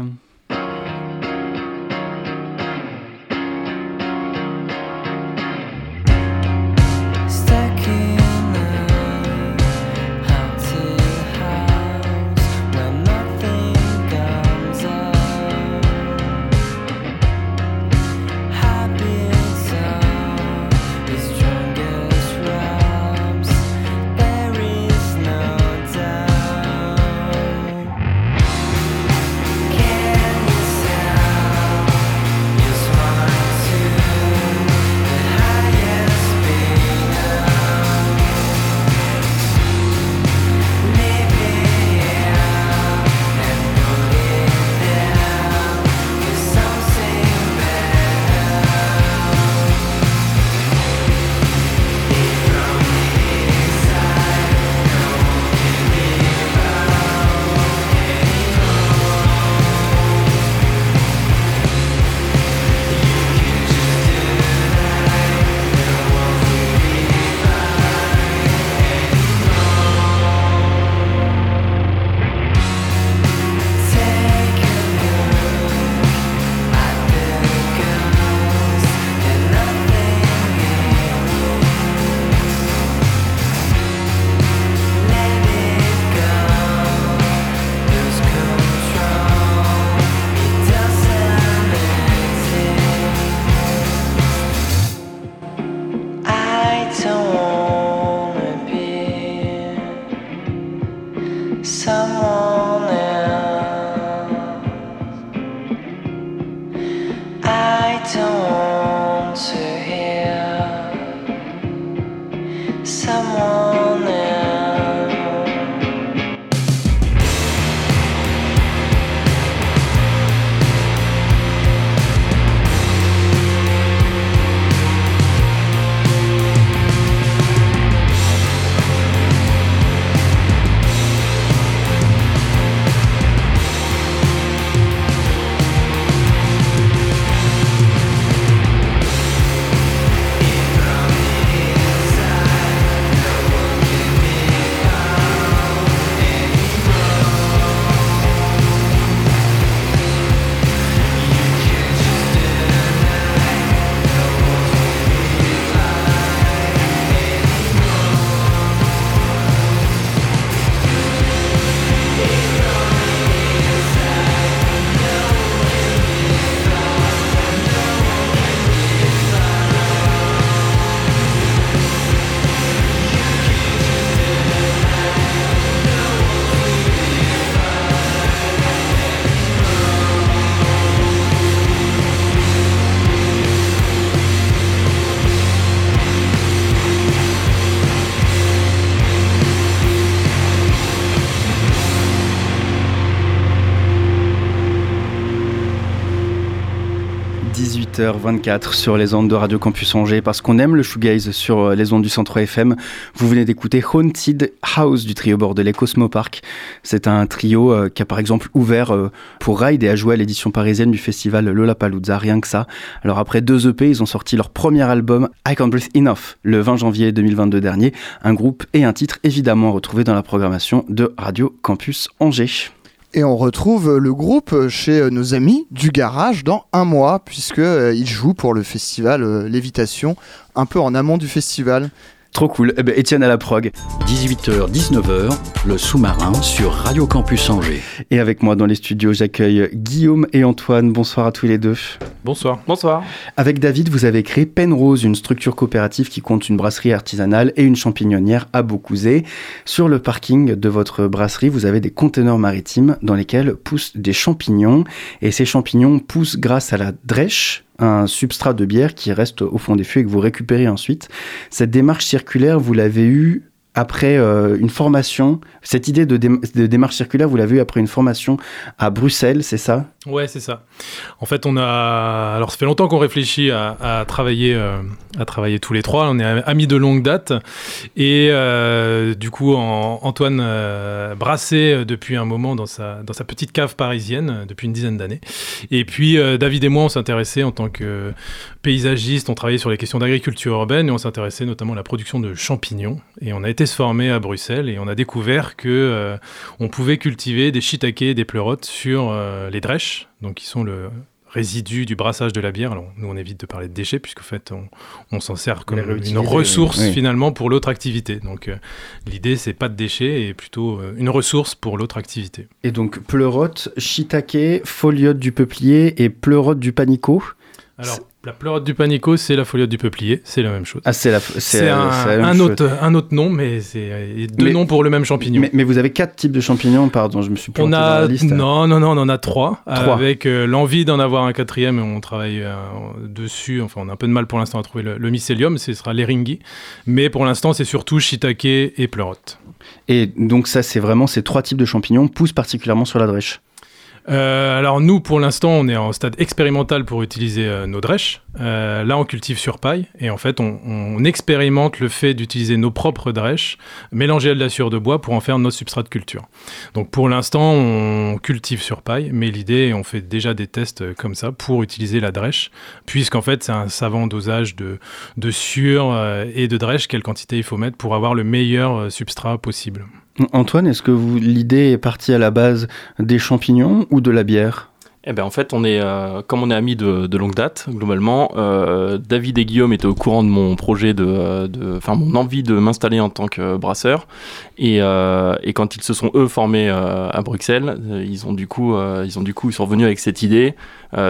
Speaker 1: 18h24 sur les ondes de Radio Campus Angers parce qu'on aime le shoegaze sur euh, les ondes du centre FM. Vous venez d'écouter Haunted House du trio bordelais Cosmo Park. C'est un trio euh, qui a par exemple ouvert euh, pour Ride et a joué à l'édition parisienne du festival Lollapalooza, rien que ça. Alors après deux EP, ils ont sorti leur premier album I Can't Breathe Enough le 20 janvier 2022 dernier. Un groupe et un titre évidemment retrouvés dans la programmation de Radio Campus Angers.
Speaker 6: Et on retrouve le groupe chez nos amis du garage dans un mois, puisqu'ils jouent pour le festival euh, Lévitation, un peu en amont du festival.
Speaker 1: Trop cool. Eh ben, Étienne à la prog.
Speaker 2: 18h, 19h, le sous-marin sur Radio Campus Angers.
Speaker 1: Et avec moi dans les studios, j'accueille Guillaume et Antoine. Bonsoir à tous les deux.
Speaker 7: Bonsoir. Bonsoir.
Speaker 1: Avec David, vous avez créé Penrose, une structure coopérative qui compte une brasserie artisanale et une champignonnière à Beaucouzé. Sur le parking de votre brasserie, vous avez des conteneurs maritimes dans lesquels poussent des champignons. Et ces champignons poussent grâce à la drèche, un substrat de bière qui reste au fond des fûts et que vous récupérez ensuite. Cette démarche circulaire, vous l'avez eue après euh, une formation. Cette idée de, dé- de démarche circulaire, vous l'avez eue après une formation à Bruxelles, c'est ça?
Speaker 7: Ouais, c'est ça. En fait, on a. Alors, ça fait longtemps qu'on réfléchit à, travailler, euh, à travailler tous les trois. On est amis de longue date. Et euh, du coup, Antoine brassait depuis un moment dans sa, dans sa petite cave parisienne, depuis une dizaine d'années. Et puis, David et moi, on s'intéressait en tant que paysagistes. On travaillait sur les questions d'agriculture urbaine et on s'intéressait notamment à la production de champignons. Et on a été se former à Bruxelles et on a découvert que euh, on pouvait cultiver des shiitake et des pleurotes sur euh, les drèches, donc qui sont le résidu du brassage de la bière. Alors, nous, on évite de parler de déchets, puisqu'en fait, on, on s'en sert comme une ressource,
Speaker 1: oui.
Speaker 7: finalement, pour l'autre activité. Donc, euh, l'idée, c'est pas de déchets, et plutôt euh, une ressource pour l'autre activité.
Speaker 1: Et donc pleurote, shiitake, foliote du peuplier et pleurote du panico.
Speaker 7: Alors, la pleurote du panico, c'est la foliote du peuplier, c'est la même chose.
Speaker 1: Ah, c'est la,
Speaker 7: c'est un,
Speaker 1: chose.
Speaker 7: autre, un autre nom, mais c'est deux
Speaker 1: Mais-
Speaker 7: noms pour le même champignon.
Speaker 1: Mais, mais vous avez quatre types de champignons, pardon, je me suis planté
Speaker 7: On
Speaker 1: dans la liste.
Speaker 7: non non non on en a trois,
Speaker 1: Trois.
Speaker 7: avec euh, l'envie d'en avoir un quatrième on travaille euh, dessus enfin on a un peu de mal pour l'instant à trouver le, le mycélium ce sera l'eringi mais pour l'instant c'est surtout shiitake et pleurote
Speaker 1: Et donc ça, c'est vraiment ces trois types de champignons poussent particulièrement sur la drèche.
Speaker 7: Euh, alors nous pour l'instant on est en stade expérimental pour utiliser euh, nos drèches. Euh, là on cultive sur paille. Et en fait on, expérimente le fait d'utiliser nos propres drèches mélangées à de la sueur de bois pour en faire nos substrats de culture. Donc pour l'instant, on cultive sur paille, mais l'idée, on fait déjà des tests comme ça pour utiliser la drèche, puisqu'en fait, c'est un savant dosage de, de et de drèche, quelle quantité il faut mettre pour avoir le meilleur substrat possible.
Speaker 1: Antoine, est-ce que l'idée est partie à la base des champignons ou de la bière?
Speaker 8: Eh ben en fait, on est, euh, comme on est amis de, longue date, globalement, euh, David et Guillaume étaient au courant de mon projet, de, enfin mon envie de m'installer en tant que brasseur. Et, euh, quand ils se sont eux formés à Bruxelles, ils ont du coup, ils ils sont revenus avec cette idée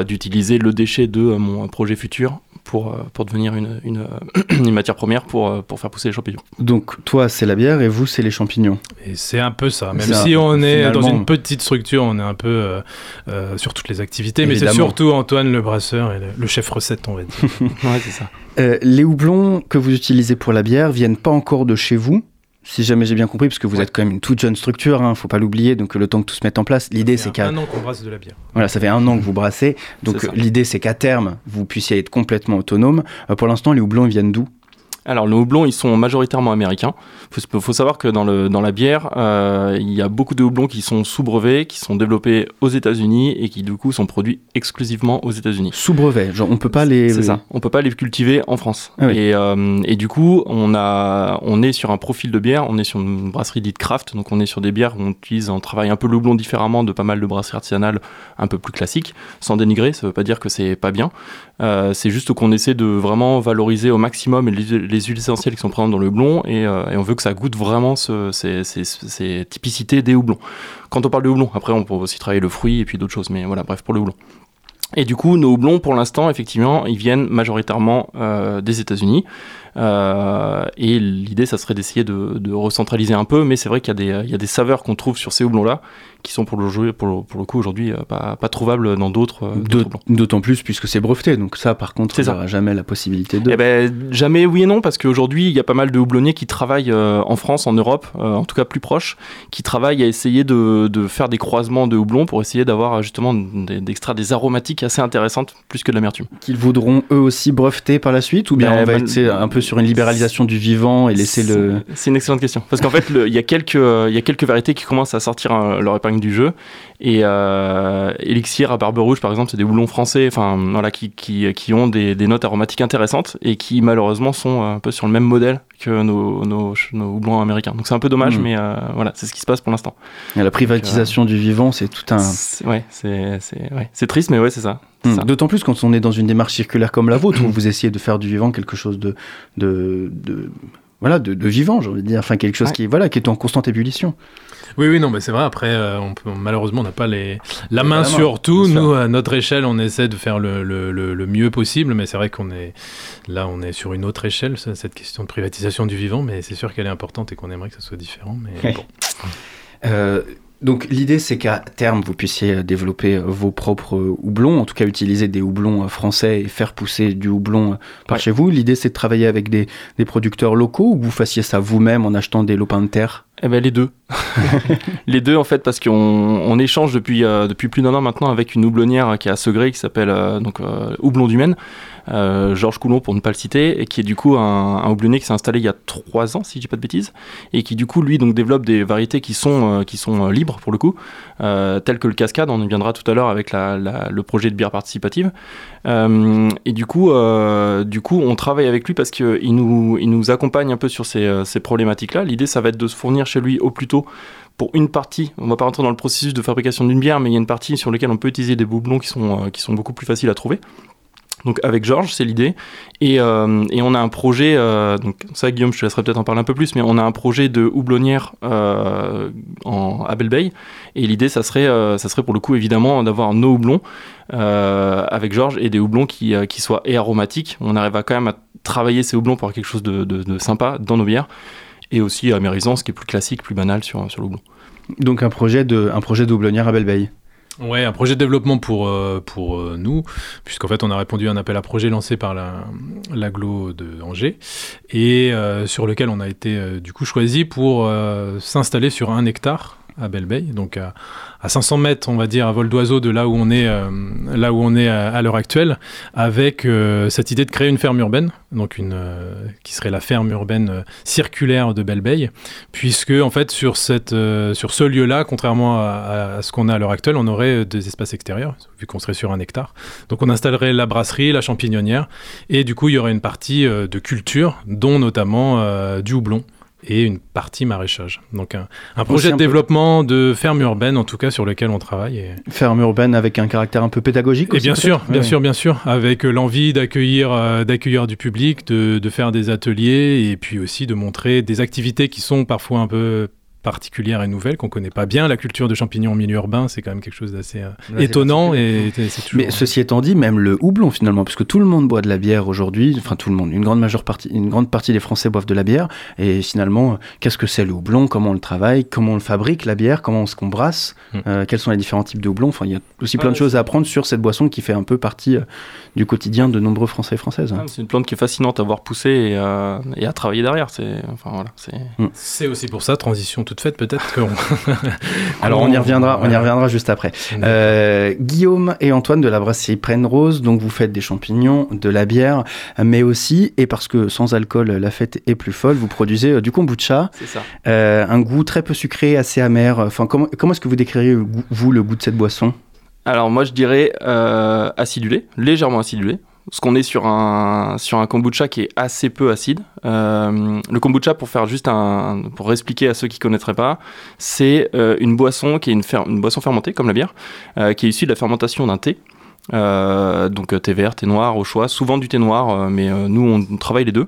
Speaker 8: d'utiliser le déchet de mon projet futur pour, euh, pour devenir une, une, une matière première pour, euh, pour faire pousser les champignons.
Speaker 1: Donc toi, c'est la bière et vous, c'est les champignons.
Speaker 7: Et c'est un peu ça, même si
Speaker 1: un-
Speaker 7: on est dans une petite structure, on est un peu euh, euh, sur toutes les activités, mais c'est surtout Antoine le brasseur et le, le chef recette, on va dire.
Speaker 8: ouais, c'est ça.
Speaker 1: Euh, les houblons que vous utilisez pour la bière viennent pas encore de chez vous si jamais j'ai bien compris, parce que vous êtes quand même une toute jeune structure, hein, faut pas l'oublier, donc le temps que tout se mette en place, l'idée c'est qu'à
Speaker 7: un an qu'on brasse de la bière.
Speaker 1: Voilà, ça fait un an que vous brassez. Donc
Speaker 8: ça.
Speaker 1: l'idée, c'est qu'à terme, vous puissiez être complètement autonome. Euh, pour l'instant, les houblons, ils viennent d'où?
Speaker 8: Alors, nos houblons, ils sont majoritairement américains. Il faut, faut savoir que dans, le, dans la bière, euh, il y a beaucoup de houblons qui sont sous brevet, qui sont développés aux États-Unis et qui, du coup, sont produits exclusivement aux États-Unis.
Speaker 1: Sous brevet. Genre, on peut pas les.
Speaker 8: C'est ça. On peut pas les cultiver en France.
Speaker 1: Ah oui.
Speaker 8: et, euh, et du coup, on a, on est sur un profil de bière. On est sur une brasserie dite craft. Donc, on est sur des bières où on utilise, on travaille un peu le houblon différemment de pas mal de brasseries artisanales un peu plus classiques. Sans dénigrer, ça veut pas dire que c'est pas bien. Euh, c'est juste qu'on essaie de vraiment valoriser au maximum les, les huiles essentielles qui sont présentes dans le houblon et, euh, et on veut que ça goûte vraiment ce- ces, ces- ces typicités des houblons. Quand on parle de houblon, après on peut aussi travailler le fruit et puis d'autres choses, mais voilà, bref, pour le houblon. Et du coup, nos houblons, pour l'instant, effectivement, ils viennent majoritairement euh, des États-Unis. Euh, et l'idée, ça serait d'essayer de, de recentraliser un peu, mais c'est vrai qu'il y, a des- il y a des saveurs qu'on trouve sur ces houblons-là qui sont pour le, jeu, pour le, pour le coup aujourd'hui euh, pas, pas trouvables dans d'autres euh.
Speaker 1: D'autant plus puisque c'est breveté. Donc ça, par contre, il
Speaker 8: ça.
Speaker 1: n'y aura jamais la possibilité de.
Speaker 8: Eh ben, jamais oui et non, parce qu'aujourd'hui, il y a pas mal de houblonniers qui travaillent en France, en Europe, en tout cas plus proches, qui travaillent à essayer de, de faire des croisements de houblons pour essayer d'avoir justement d'extraire des aromatiques aromatique assez intéressante, plus que de l'amertume.
Speaker 1: Qu'ils voudront eux aussi breveter par la suite ou bien
Speaker 8: Ben,
Speaker 1: on va c'est, un peu sur une libéralisation du vivant et laisser le.
Speaker 8: C'est une excellente question. Parce qu'en fait, il y, a quelques, euh, il y a quelques variétés qui commencent à sortir euh, leur épingle du jeu. Et euh, Elixir à Barbe Rouge, par exemple, c'est des houblons français enfin, voilà, qui, qui, qui ont des, des notes aromatiques intéressantes et qui, malheureusement, sont un peu sur le même modèle que nos, nos, nos houblons américains. Donc c'est un peu dommage,
Speaker 1: Mm.
Speaker 8: mais euh, voilà, c'est ce qui se passe pour l'instant.
Speaker 1: La privatisation du vivant, c'est tout un.
Speaker 8: C'est- Ouais, c'est c'est- ouais. C'est triste, mais ouais, c'est ça.
Speaker 1: Hmm. D'autant plus quand on est dans une démarche circulaire comme la vôtre, où vous essayez de faire du vivant quelque chose de, de, de- voilà, de, de vivant, j'ai envie de dire, enfin quelque chose
Speaker 8: Ouais.
Speaker 1: qui, voilà, qui est en constante ébullition.
Speaker 7: Oui, oui, non, mais c'est vrai. Après, euh, on peut, malheureusement, on n'a pas les, la main sur tout. Nous, à notre échelle, on essaie de faire le, le- le- le mieux possible, mais c'est vrai qu'on est là, on est sur une autre échelle, ça, cette question de privatisation du vivant, mais c'est sûr qu'elle est importante et qu'on aimerait que ça soit différent. Mais
Speaker 1: Ouais.
Speaker 7: bon.
Speaker 1: Euh, donc l'idée c'est qu'à terme vous puissiez développer vos propres houblons, en tout cas utiliser des houblons français et faire pousser du houblon par
Speaker 8: Ouais.
Speaker 1: chez vous. L'idée c'est de travailler avec des, des producteurs locaux ou vous fassiez ça vous-même en achetant des lopins de terre?
Speaker 8: Eh ben les deux. les deux en fait parce qu'on on échange depuis, euh, depuis plus d'un an maintenant avec une houblonnière qui est à Segré qui s'appelle euh, donc euh, Houblon du Maine, euh, Georges Coulon pour ne pas le citer, et qui est du coup un, un houblonnier qui s'est installé il y a trois ans si je dis pas de bêtises, et qui du coup lui donc développe des variétés qui sont, euh, qui sont euh, libres pour le coup, euh, telles que le Cascade, on y viendra tout à l'heure avec le projet de bière participative. Euh, et du coup, euh, du coup, on travaille avec lui parce qu'il nous, il nous accompagne un peu sur ces, euh, problématiques-là. L'idée, ça va être de se fournir chez lui au plus tôt pour une partie. On va pas rentrer dans le processus de fabrication d'une bière, mais il y a une partie sur laquelle on peut utiliser des houblons qui sont, euh, qui sont beaucoup plus faciles à trouver. Donc avec Georges, c'est l'idée. Et, euh, et on a un projet, euh, donc ça Guillaume, je te laisserai peut-être en parler un peu plus, mais on a un projet de houblonnière euh, en, à Belle-Bay. Et l'idée, ça serait, ça serait pour le coup évidemment d'avoir nos houblons avec Georges et des houblons qui, qui soient et aromatiques. On arrive à quand même à travailler ces houblons pour avoir quelque chose de, sympa dans nos bières. Et aussi amérisant, ce qui est plus classique, plus banal sur, sur le.
Speaker 1: Donc un projet de, un projet de houblonnière à Belle-Bay.
Speaker 7: Ouais, un projet de développement pour, euh, pour euh, nous, puisqu'en fait on a répondu à un appel à projet lancé par la- l'agglo de Angers, et euh, sur lequel on a été du coup choisi pour s'installer sur un hectare à Belle-Bay, donc à, à 500 mètres, on va dire, à vol d'oiseau de là où on est, euh, là où on est à, l'heure actuelle, avec euh, cette idée de créer une ferme urbaine, donc une, euh, qui serait la ferme urbaine circulaire de Belle-Bay, puisque en fait sur, cette, sur ce lieu-là, contrairement à, à- ce qu'on a à l'heure actuelle, on aurait des espaces extérieurs, vu qu'on serait sur un hectare. Donc on installerait la brasserie, la champignonnière, et du coup il y aurait une partie de culture, dont notamment du houblon et une partie maraîchage. Donc un, un projet de développement de ferme urbaine, en tout cas sur lequel on travaille. Et,
Speaker 1: Ferme urbaine avec un caractère un peu pédagogique
Speaker 7: et
Speaker 1: aussi,
Speaker 7: bien sûr, bien sûr, bien sûr, avec euh, l'envie d'accueillir, euh, d'accueillir du public, de, de faire des ateliers et puis aussi de montrer des activités qui sont parfois un peu particulières et nouvelles qu'on connaît pas bien. La culture de champignons en milieu urbain, c'est quand même quelque chose d'assez euh, étonnant et toujours.
Speaker 1: Mais ceci étant dit, même le houblon finalement, puisque tout le monde boit de la bière aujourd'hui, enfin tout le monde, une grande majeure partie, une grande partie des Français boivent de la bière, et finalement, qu'est-ce que c'est le houblon, comment on le travaille, comment on le fabrique la bière, comment est-ce qu'on brasse,
Speaker 7: Mm.
Speaker 1: euh, quels sont les différents types de houblon. Enfin, il y a aussi plein de choses à apprendre sur cette boisson qui fait un peu partie euh, du quotidien de nombreux Français et Françaises.
Speaker 8: Ah, C'est une plante qui est fascinante à voir pousser et, euh, et à travailler derrière. C'est, enfin, voilà, c'est...
Speaker 7: C'est aussi pour ça, transition toute faite, peut-être qu'on.
Speaker 1: Alors on y reviendra, on y reviendra juste après. Euh, Guillaume et Antoine de la brasserie Prenne Rose, donc vous faites des champignons, de la bière, mais aussi, et parce que sans alcool la fête est plus folle, vous produisez euh, du kombucha,
Speaker 8: C'est ça.
Speaker 1: euh, un goût très peu sucré, assez amer. Enfin, comment, comment est-ce que vous décririez vous le goût de cette boisson?
Speaker 8: Alors moi je dirais euh, acidulé, légèrement acidulé. Parce qu'on est sur un, kombucha qui est assez peu acide. Euh, le kombucha, pour faire juste un, pour expliquer à ceux qui connaîtraient pas, c'est euh, une boisson qui est une, boisson fermentée comme la bière, euh, qui est issue de la fermentation d'un thé. Donc thé vert, thé noir au choix, souvent du thé noir, mais nous on travaille les deux.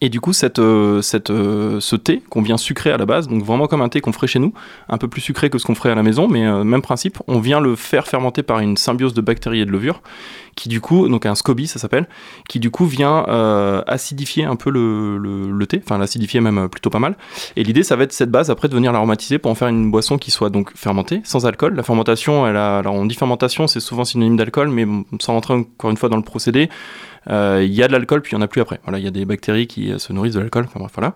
Speaker 8: Et du coup, cette, euh, cette, euh, ce thé qu'on vient sucrer à la base, donc vraiment comme un thé qu'on ferait chez nous, un peu plus sucré que ce qu'on ferait à la maison, mais euh, même principe, on vient le faire fermenter par une symbiose de bactéries et de levure, qui du coup, donc un SCOBY ça s'appelle, qui du coup vient acidifier un peu le, thé, enfin l'acidifier même plutôt pas mal. Et l'idée, ça va être cette base après de venir l'aromatiser pour en faire une boisson qui soit donc fermentée, sans alcool. La fermentation, elle a, alors on dit fermentation, c'est souvent synonyme d'alcool, mais sans rentrer encore une fois dans le procédé, il y a de l'alcool puis il y en a plus après. Voilà, il y a des bactéries qui euh, se nourrissent de l'alcool. Enfin voilà.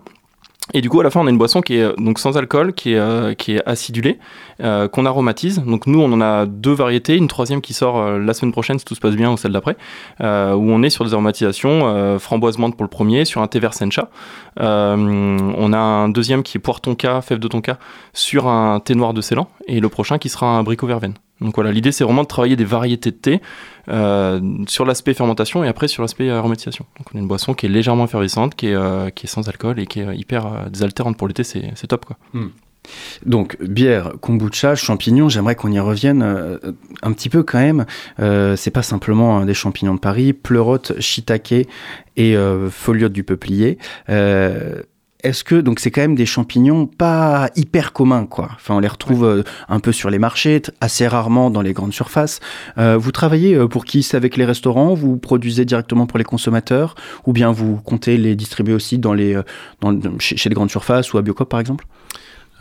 Speaker 8: Et du coup, à la fin, on a une boisson qui est euh, donc sans alcool, qui est, euh, qui est acidulée, euh, qu'on aromatise. Donc nous, on en a deux variétés, une troisième qui sort euh, la semaine prochaine, si tout se passe bien, ou celle d'après, euh, où on est sur des aromatisations euh, framboise menthe pour le premier, sur un thé vert sencha. Euh, on a un deuxième qui est poire tonka, fève de tonka, sur un thé noir de Ceylan, et le prochain qui sera un abricot verveine. Donc voilà, l'idée c'est vraiment de travailler des variétés de thé euh, sur l'aspect fermentation et après sur l'aspect aromatisation. Donc on a une boisson qui est légèrement effervescente, qui est, euh, sans alcool et qui est hyper euh, désaltérante pour l'été, c'est c'est top quoi.
Speaker 1: Donc, bière, kombucha, champignons, j'aimerais qu'on y revienne un petit peu quand même. Euh, c'est pas simplement hein, des champignons de Paris, pleurote, shiitake et foliote du peuplier. Est-ce que donc c'est quand même des champignons pas hyper communs quoi. Enfin on les retrouve euh, un peu sur les marchés, assez rarement dans les grandes surfaces. Euh, vous travaillez euh, pour qui? C'est avec les restaurants? Vous produisez directement pour les consommateurs? Ou bien vous comptez les distribuer aussi dans les dans, chez, chez les grandes surfaces ou à Biocop par exemple?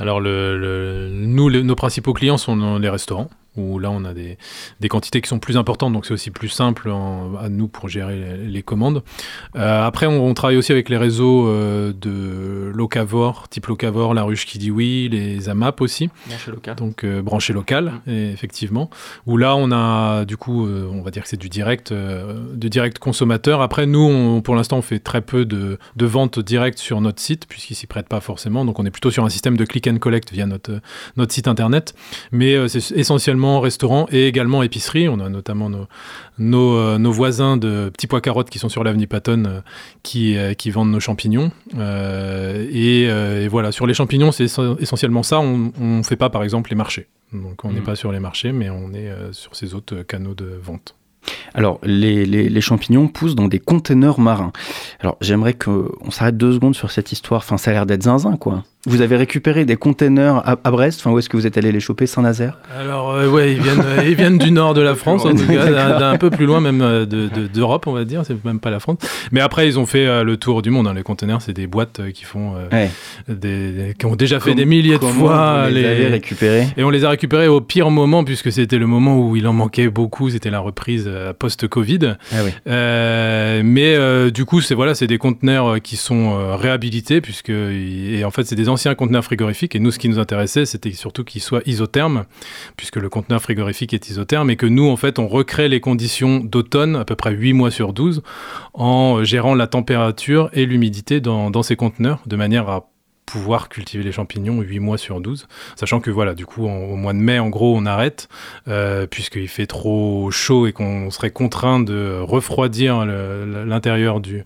Speaker 7: Alors, le, le- nous, le- nos principaux clients sont dans les restaurants, où là, on a des, des quantités qui sont plus importantes, donc c'est aussi plus simple en- à nous pour gérer les, les commandes. Euh, après, on, on travaille aussi avec les réseaux euh, de Locavor, type Locavor, La Ruche qui dit oui, les AMAP aussi.
Speaker 8: Branché.
Speaker 7: Donc, euh, branché local, et effectivement. Où là, on a, du coup, euh, on va dire que c'est du direct, du direct consommateur. Après, nous, on- pour l'instant, on fait très peu de, de ventes directes sur notre site, puisqu'ils s'y prêtent pas forcément. Donc, on est plutôt sur un système de click and collect via notre, notre site internet. Mais c'est essentiellement restaurant et également épicerie. On a notamment nos, nos, euh, nos voisins de Petits Pois Carottes qui sont sur l'avenue Patton euh, qui, euh, qui vendent nos champignons. Et, et voilà, sur les champignons, c'est essen- essentiellement ça. On ne fait pas, par exemple, les marchés. Donc, on n'est
Speaker 1: Mhm.
Speaker 7: pas sur les marchés, mais on est sur ces autres canaux de vente.
Speaker 1: Alors, les, les- les champignons poussent dans des containers marins. Alors, j'aimerais qu'on s'arrête deux secondes sur cette histoire. Enfin, ça a l'air d'être zinzin, quoi. Vous avez récupéré des containers à, à Brest Enfin, où est-ce que vous êtes allé les choper Saint-Nazaire?
Speaker 7: Alors, euh, ouais, ils viennent, ils viennent du nord de la France, en tout cas, d'un peu plus loin même euh, de- de- d'Europe, on va dire. C'est même pas la France. Mais après, ils ont fait euh, le tour du monde. hein. Les containers, c'est des boîtes euh, qui font,
Speaker 1: Ouais.
Speaker 7: des, des- qui ont déjà fait des milliers de fois.
Speaker 1: vous les avez récupérés?
Speaker 7: Et on les a récupérés au pire moment, puisque c'était le moment où il en manquait beaucoup. C'était la reprise post-Covid.
Speaker 1: Ah oui.
Speaker 7: Mais du coup, c'est voilà, c'est des conteneurs qui sont réhabilités, puisque et en fait, c'est des anciens conteneurs frigorifiques. Et nous, ce qui nous intéressait, c'était surtout qu'ils soient isothermes, puisque le conteneur frigorifique est isotherme, et que nous, en fait, on recrée les conditions d'automne, à peu près 8 mois sur 12, en gérant la température et l'humidité dans ces conteneurs, de manière à pouvoir cultiver les champignons 8 mois sur 12. Sachant que voilà, du coup, en- au mois de mai, en gros, on arrête, euh, puisqu'il fait trop chaud et qu'on serait contraint de refroidir l'intérieur du,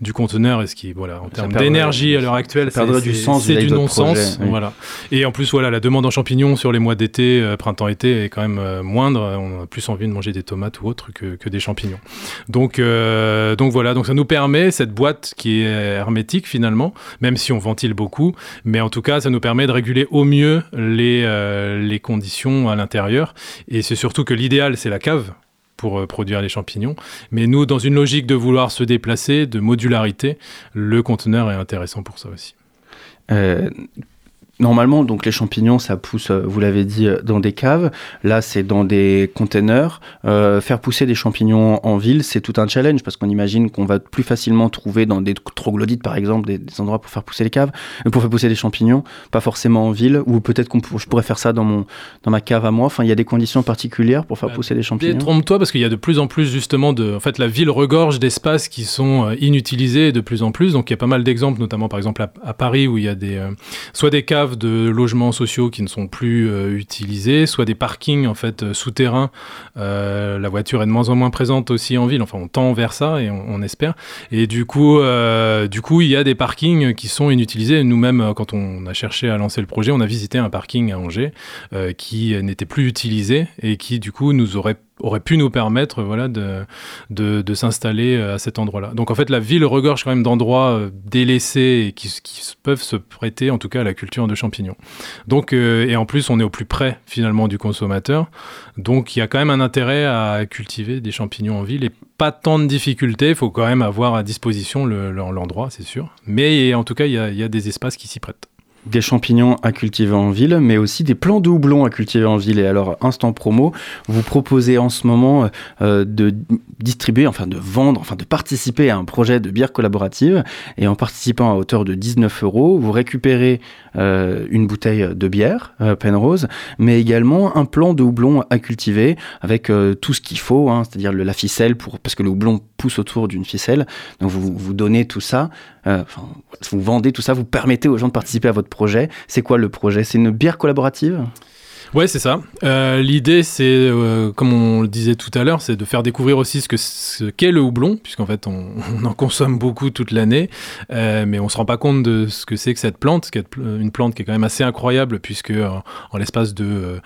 Speaker 7: du conteneur, et ce qui, voilà, en termes d'énergie à l'heure actuelle, c'est-
Speaker 1: du sens
Speaker 7: du non-sens.
Speaker 1: oui.
Speaker 7: Voilà. Et en plus, voilà, la demande en champignons sur les mois d'été, euh, printemps-été, est quand même euh, moindre. On a plus envie de manger des tomates ou autre que, que des champignons. Donc, donc voilà, donc ça nous permet cette boîte qui est hermétique finalement, même si on ventile beaucoup, mais en tout cas, ça nous permet de réguler au mieux les, euh, les conditions à l'intérieur. Et c'est surtout que l'idéal, c'est la cave pour euh, produire les champignons. Mais nous, dans une logique de vouloir se déplacer, de modularité, le conteneur est intéressant pour ça aussi.
Speaker 1: Euh, Normalement, donc les champignons, ça pousse, euh, vous l'avez dit, euh, dans des caves. Là, c'est dans des containers. Euh, faire pousser des champignons en ville, c'est tout un challenge parce qu'on imagine qu'on va plus facilement trouver dans des troglodytes, par exemple, des, des endroits pour faire pousser les caves, pour faire pousser des champignons, pas forcément en ville. Ou peut-être qu'on pour- je pourrais faire ça dans mon dans ma cave à moi. Enfin, il y a des conditions particulières pour faire
Speaker 7: Bah,
Speaker 1: pousser des champignons.
Speaker 7: Détrompe-toi parce qu'il y a de plus en plus justement de. En fait, la ville regorge d'espaces qui sont inutilisés de plus en plus. Donc il y a pas mal d'exemples, notamment par exemple à, à Paris où il y a des euh, soit des caves de logements sociaux qui ne sont plus euh, utilisés, soit des parkings en fait euh, souterrains. Euh, la voiture est de moins en moins présente aussi en ville. Enfin, on tend vers ça et on, espère. Et du coup, du coup, il y a des parkings qui sont inutilisés. Nous-mêmes, quand on a cherché à lancer le projet, on a visité un parking à Angers qui n'était plus utilisé et qui du coup nous aurait aurait pu nous permettre voilà de, de, s'installer euh, à cet endroit-là. Donc en fait la ville regorge quand même d'endroits euh, délaissés qui, peuvent se prêter en tout cas à la culture de champignons. Donc euh, et en plus on est au plus près finalement du consommateur. Donc il y a quand même un intérêt à cultiver des champignons en ville et pas tant de difficultés, il faut quand même avoir à disposition le- le- l'endroit, c'est sûr. Mais en tout cas il y a, y a des espaces qui s'y prêtent.
Speaker 1: Des champignons à cultiver en ville, mais aussi des plants de houblon à cultiver en ville. Et alors, instant promo, vous proposez en ce moment euh, de distribuer, enfin de vendre, enfin de participer à un projet de bière collaborative. Et en participant à hauteur de 19 euros, vous récupérez euh, une bouteille de bière, euh, Penrose, mais également un plant de houblon à cultiver avec tout ce qu'il faut, hein, c'est-à-dire la ficelle, pour, parce que le houblon pousse autour d'une ficelle. Donc vous, vous donnez tout ça, vous vendez tout ça, vous permettez aux gens de participer à votre projet. C'est quoi le projet? C'est une bière collaborative?
Speaker 7: Ouais, c'est ça. Euh, L'idée, c'est, euh, comme on le disait tout à l'heure, c'est de faire découvrir aussi ce que ce qu'est le houblon, puisqu'en fait, on, on en consomme beaucoup toute l'année, euh, mais on se rend pas compte de ce que c'est que cette plante, qui est une plante qui est quand même assez incroyable, puisque en l'espace de, euh,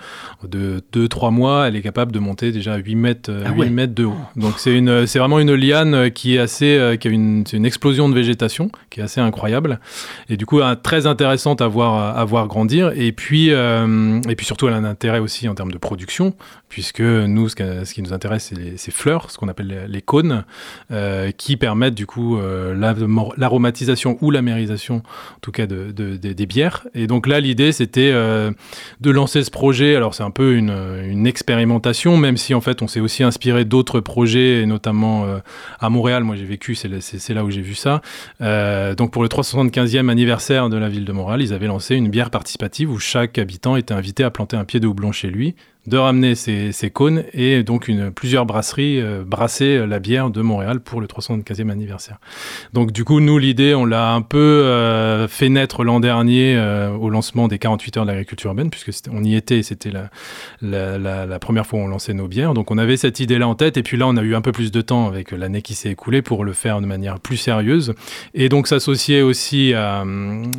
Speaker 7: de 2-3 mois, elle est capable de monter déjà 8 mètres, euh,
Speaker 1: Ah
Speaker 7: 8
Speaker 1: ouais.
Speaker 7: mètres de haut. Donc c'est une, c'est vraiment une liane qui est assez, qui a une, une explosion de végétation qui est assez incroyable, et du coup très intéressante à voir, à voir grandir, et puis, et puis surtout elle a intérêt aussi en termes de production, puisque nous, ce, qui nous intéresse, c'est ces fleurs, ce qu'on appelle les, cônes, euh, qui permettent du coup euh, la- l'aromatisation ou l'amérisation, en tout cas, de, de- de- des bières. Et donc là, l'idée, c'était euh, de lancer ce projet. Alors c'est un peu une, une expérimentation, même si en fait, on s'est aussi inspiré d'autres projets, et notamment à Montréal. Moi, j'ai vécu, c'est là- où j'ai vu ça. Donc pour le 375e anniversaire de la ville de Montréal, ils avaient lancé une bière participative où chaque habitant était invité à planter un pied de houblon chez lui, de ramener ses, ses cônes et donc plusieurs brasseries euh, brasser la bière de Montréal pour le 375e anniversaire. Donc du coup, nous, l'idée, on l'a un peu euh, fait naître l'an dernier euh, au lancement des 48 heures de l'agriculture urbaine, puisque on y était c'était la, première fois où on lançait nos bières. Donc on avait cette idée-là en tête et puis là, on a eu un peu plus de temps avec l'année qui s'est écoulée pour le faire de manière plus sérieuse et donc s'associer aussi à,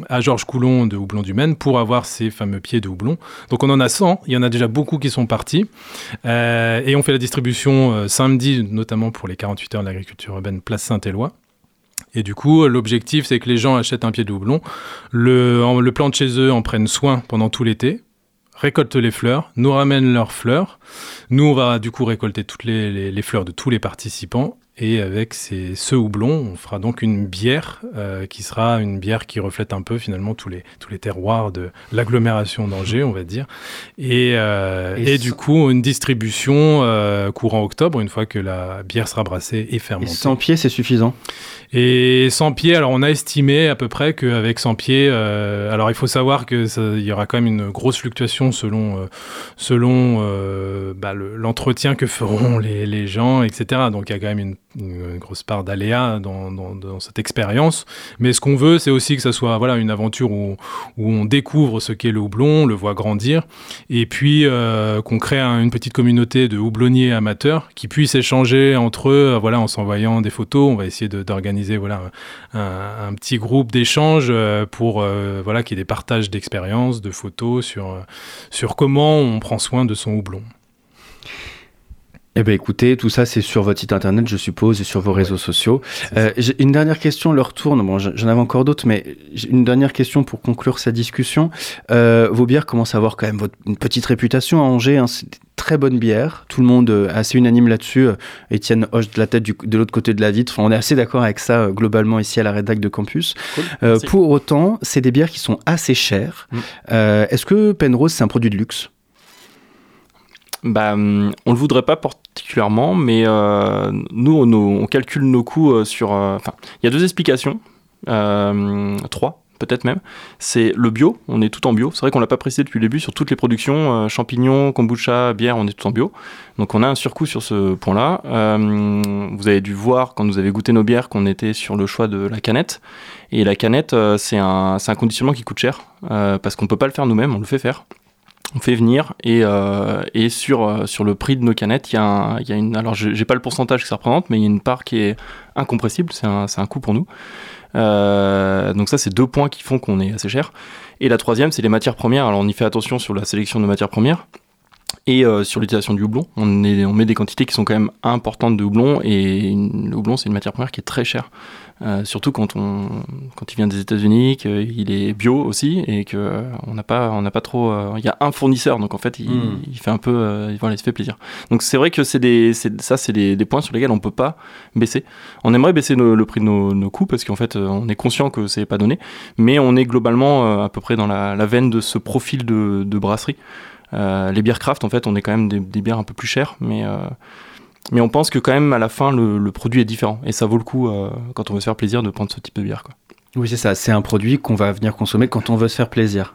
Speaker 7: à Georges Coulon de Houblon du Maine pour avoir ces fameux pieds de houblon. Donc on en a 100, il y en a déjà beaucoup qui sont partis Euh, et on fait la distribution euh, samedi, notamment pour les 48 heures de l'agriculture urbaine Place Saint-Éloi. Et du coup, l'objectif, c'est que les gens achètent un pied de houblon, le, en- le plantent chez eux, en prennent soin pendant tout l'été, récoltent les fleurs, nous ramènent leurs fleurs. Nous, on va du coup récolter toutes les, fleurs de tous les participants. Et avec ces, ce houblon, on fera donc une bière euh, qui sera une bière qui reflète un peu finalement tous les, tous les terroirs de l'agglomération d'Angers, on va dire. Et, euh,
Speaker 1: Et
Speaker 7: et, du coup, une distribution euh, courant octobre, une fois que la bière sera brassée et
Speaker 1: Et
Speaker 7: fermentée.
Speaker 1: 100 pieds, c'est suffisant?
Speaker 7: Et 100 pieds, alors on a estimé à peu près qu'avec 100 pieds, alors il faut savoir que ça- il y aura quand même une grosse fluctuation selon, selon bah, le- l'entretien que feront les, les gens, etc. Donc il y a quand même une, une grosse part d'aléa dans, cette expérience. Mais ce qu'on veut, c'est aussi que ça soit voilà, une aventure où, on découvre ce qu'est le houblon, on le voit grandir, et puis euh, qu'on crée un- une petite communauté de houblonniers amateurs qui puissent échanger entre eux, voilà, en s'envoyant des photos. On va essayer d'organiser voilà, un, petit groupe d'échange euh, pour euh, voilà, qu'il y ait des partages d'expériences, de photos sur, sur comment on prend soin de son houblon.
Speaker 1: Eh bien écoutez, tout ça c'est sur votre site internet je suppose et sur vos réseaux sociaux. Euh, une dernière question, leur tourne, bon j'en avais encore d'autres, mais une dernière question pour conclure cette discussion. Euh, vos bières commencent à avoir quand même votre, une petite réputation à Angers, hein, c'est des très bonnes bières, tout le monde euh, est assez unanime là-dessus, Étienne hoche de la tête du- de l'autre côté de la vitre, Enfin, on est assez d'accord avec ça globalement ici à la rédac de campus.
Speaker 8: Cool.
Speaker 1: Euh, pour autant, c'est des bières qui sont assez chères.
Speaker 8: Mm.
Speaker 1: Est-ce que Penrose c'est un produit de luxe?
Speaker 8: Bah, hum, on le voudrait pas particulièrement, mais euh, nous, on, calcule nos coûts euh, sur. euh, Enfin, il y a deux explications, trois peut-être même. C'est le bio, on est tout en bio. C'est vrai qu'on l'a pas précisé depuis le début sur toutes les productions, champignons, kombucha, bière, on est tout en bio. Donc on a un surcoût sur ce point-là. Vous avez dû voir quand vous avez goûté nos bières qu'on était sur le choix de la canette. Et la canette, c'est un, un conditionnement qui coûte cher parce qu'on peut pas le faire nous-mêmes, on le fait faire on fait venir et, euh, euh, sur le prix de nos canettes, il y a, il y a une. Alors, j'ai pas le pourcentage que ça représente, mais il y a une part qui est incompressible, c'est un, c'est un coût pour nous. Euh, donc, ça, c'est deux points qui font qu'on est assez cher. Et la troisième, c'est les matières premières. Alors, on y fait attention sur la sélection de matières premières. Et euh, sur l'utilisation du houblon, on, est- on met des quantités qui sont quand même importantes de houblon et une- le houblon c'est une matière première qui est très chère. Euh, surtout quand, on, quand il vient des États-Unis, qu'il est bio aussi et que euh, n'a pas, on n'a pas trop. Il y a un fournisseur, donc en fait il,
Speaker 1: Mm.
Speaker 8: il fait un peu, voilà, il se fait plaisir. Donc c'est vrai que c'est des, c'est- ça c'est des, des points sur lesquels on peut pas baisser. On aimerait baisser nos- le prix de nos, nos coûts parce qu'en fait on est conscient que c'est pas donné, mais on est globalement à peu près dans la, la veine de ce profil de, de brasserie. Euh, les bières craft, en fait, on est quand même des, bières un peu plus chères, mais, euh, mais on pense que quand même à la fin le, le produit est différent et ça vaut le coup euh, quand on veut se faire plaisir de prendre ce type de bière. Quoi.
Speaker 1: Oui, c'est ça. C'est un produit qu'on va venir consommer quand on veut se faire plaisir.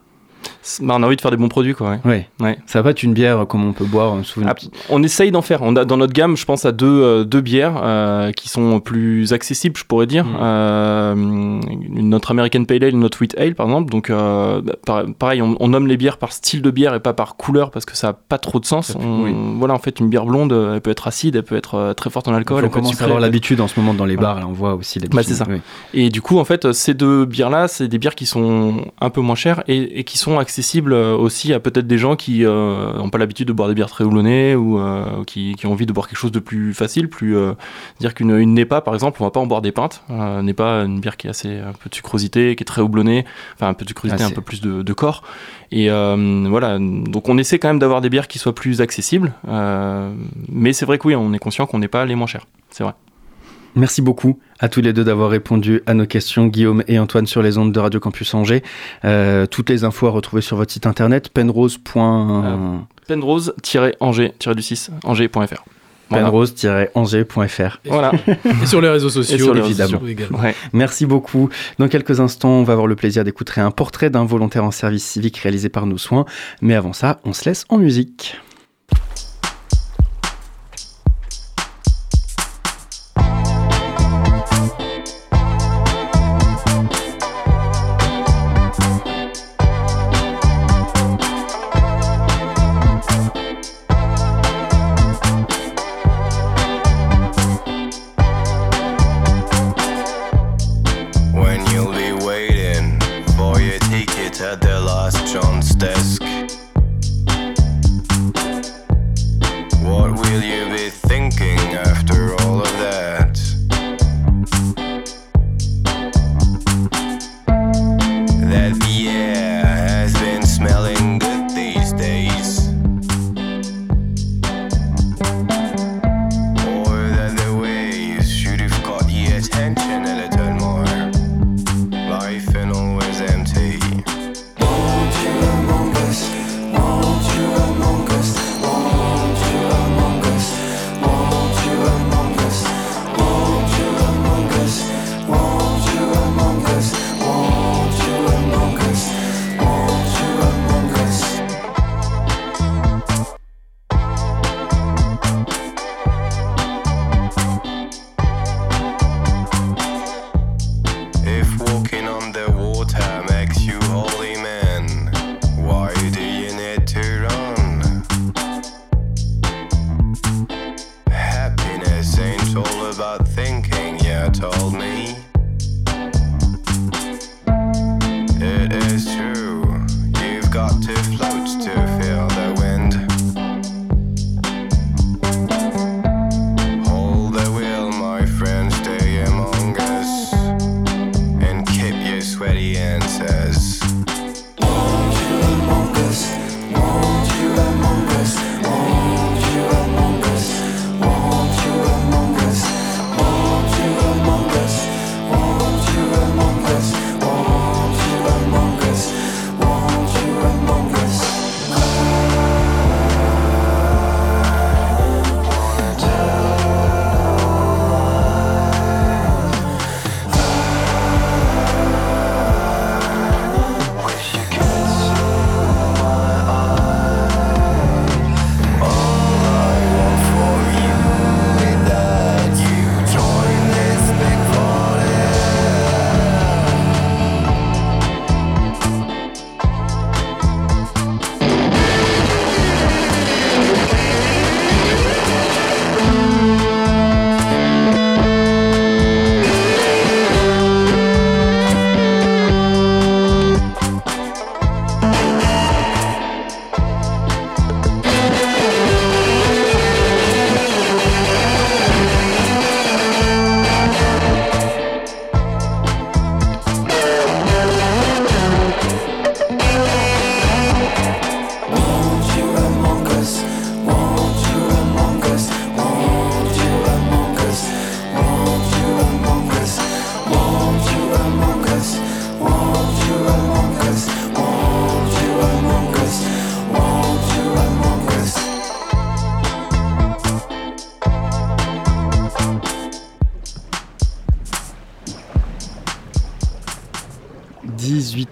Speaker 8: Bah, on a envie de faire des bons produits, quoi. ouais.
Speaker 1: Ouais.
Speaker 8: Ouais.
Speaker 1: Ça va pas être une bière comme on peut boire une
Speaker 8: Ah, on essaye d'en faire. On a, dans notre gamme, je pense à deux, euh, deux bières euh, qui sont plus accessibles, je pourrais dire.
Speaker 1: Mhm.
Speaker 8: Euh, notre American Pale Ale, notre Wheat Ale, par exemple. Donc, euh, bah, par- pareil, on, on nomme les bières par style de bière et pas par couleur parce que ça a pas trop de sens. On-
Speaker 1: oui.
Speaker 8: Voilà, en fait, une bière blonde, euh, elle peut être acide, elle peut être euh, très forte en alcool.
Speaker 1: on commence à avoir l'habitude en ce moment dans les bars. Là, on voit aussi l'habitude.
Speaker 8: Bah, c'est ça.
Speaker 1: Oui.
Speaker 8: Et du coup, en fait, ces deux bières-là, c'est des bières qui sont un peu moins chères et, et qui sont accessibles euh, aussi à peut-être des gens qui n'ont pas l'habitude de boire des bières très houblonnées ou euh, qui, qui ont envie de boire quelque chose de plus facile, plus euh, dire qu'une une NEPA, par exemple, on va pas en boire des pintes. Euh, NEPA, une bière qui est assez un peu de sucrosité, qui est très houblonnée, enfin un peu de sucrosité,
Speaker 1: Ah,
Speaker 8: un peu plus de, de corps. Et euh, voilà, donc on essaie quand même d'avoir des bières qui soient plus accessibles, euh, mais c'est vrai que oui, on est conscient qu'on n'est pas les moins chers. C'est vrai.
Speaker 1: Merci beaucoup à tous les deux d'avoir répondu à nos questions, Guillaume et Antoine, sur les ondes de Radio Campus Angers. Euh, toutes les infos à retrouver sur votre site internet, penrose.
Speaker 8: penrose-angers-du6 angers.fr. Voilà.
Speaker 1: penrose-angers.fr.
Speaker 8: Voilà.
Speaker 7: Et sur les réseaux sociaux,
Speaker 8: Et sur les réseaux
Speaker 7: évidemment.
Speaker 8: sociaux.
Speaker 7: également.
Speaker 8: Ouais.
Speaker 1: Merci beaucoup. Dans quelques instants, on va avoir le plaisir d'écouter un portrait d'un volontaire en service civique réalisé par nos soins. Mais avant ça, on se laisse en musique.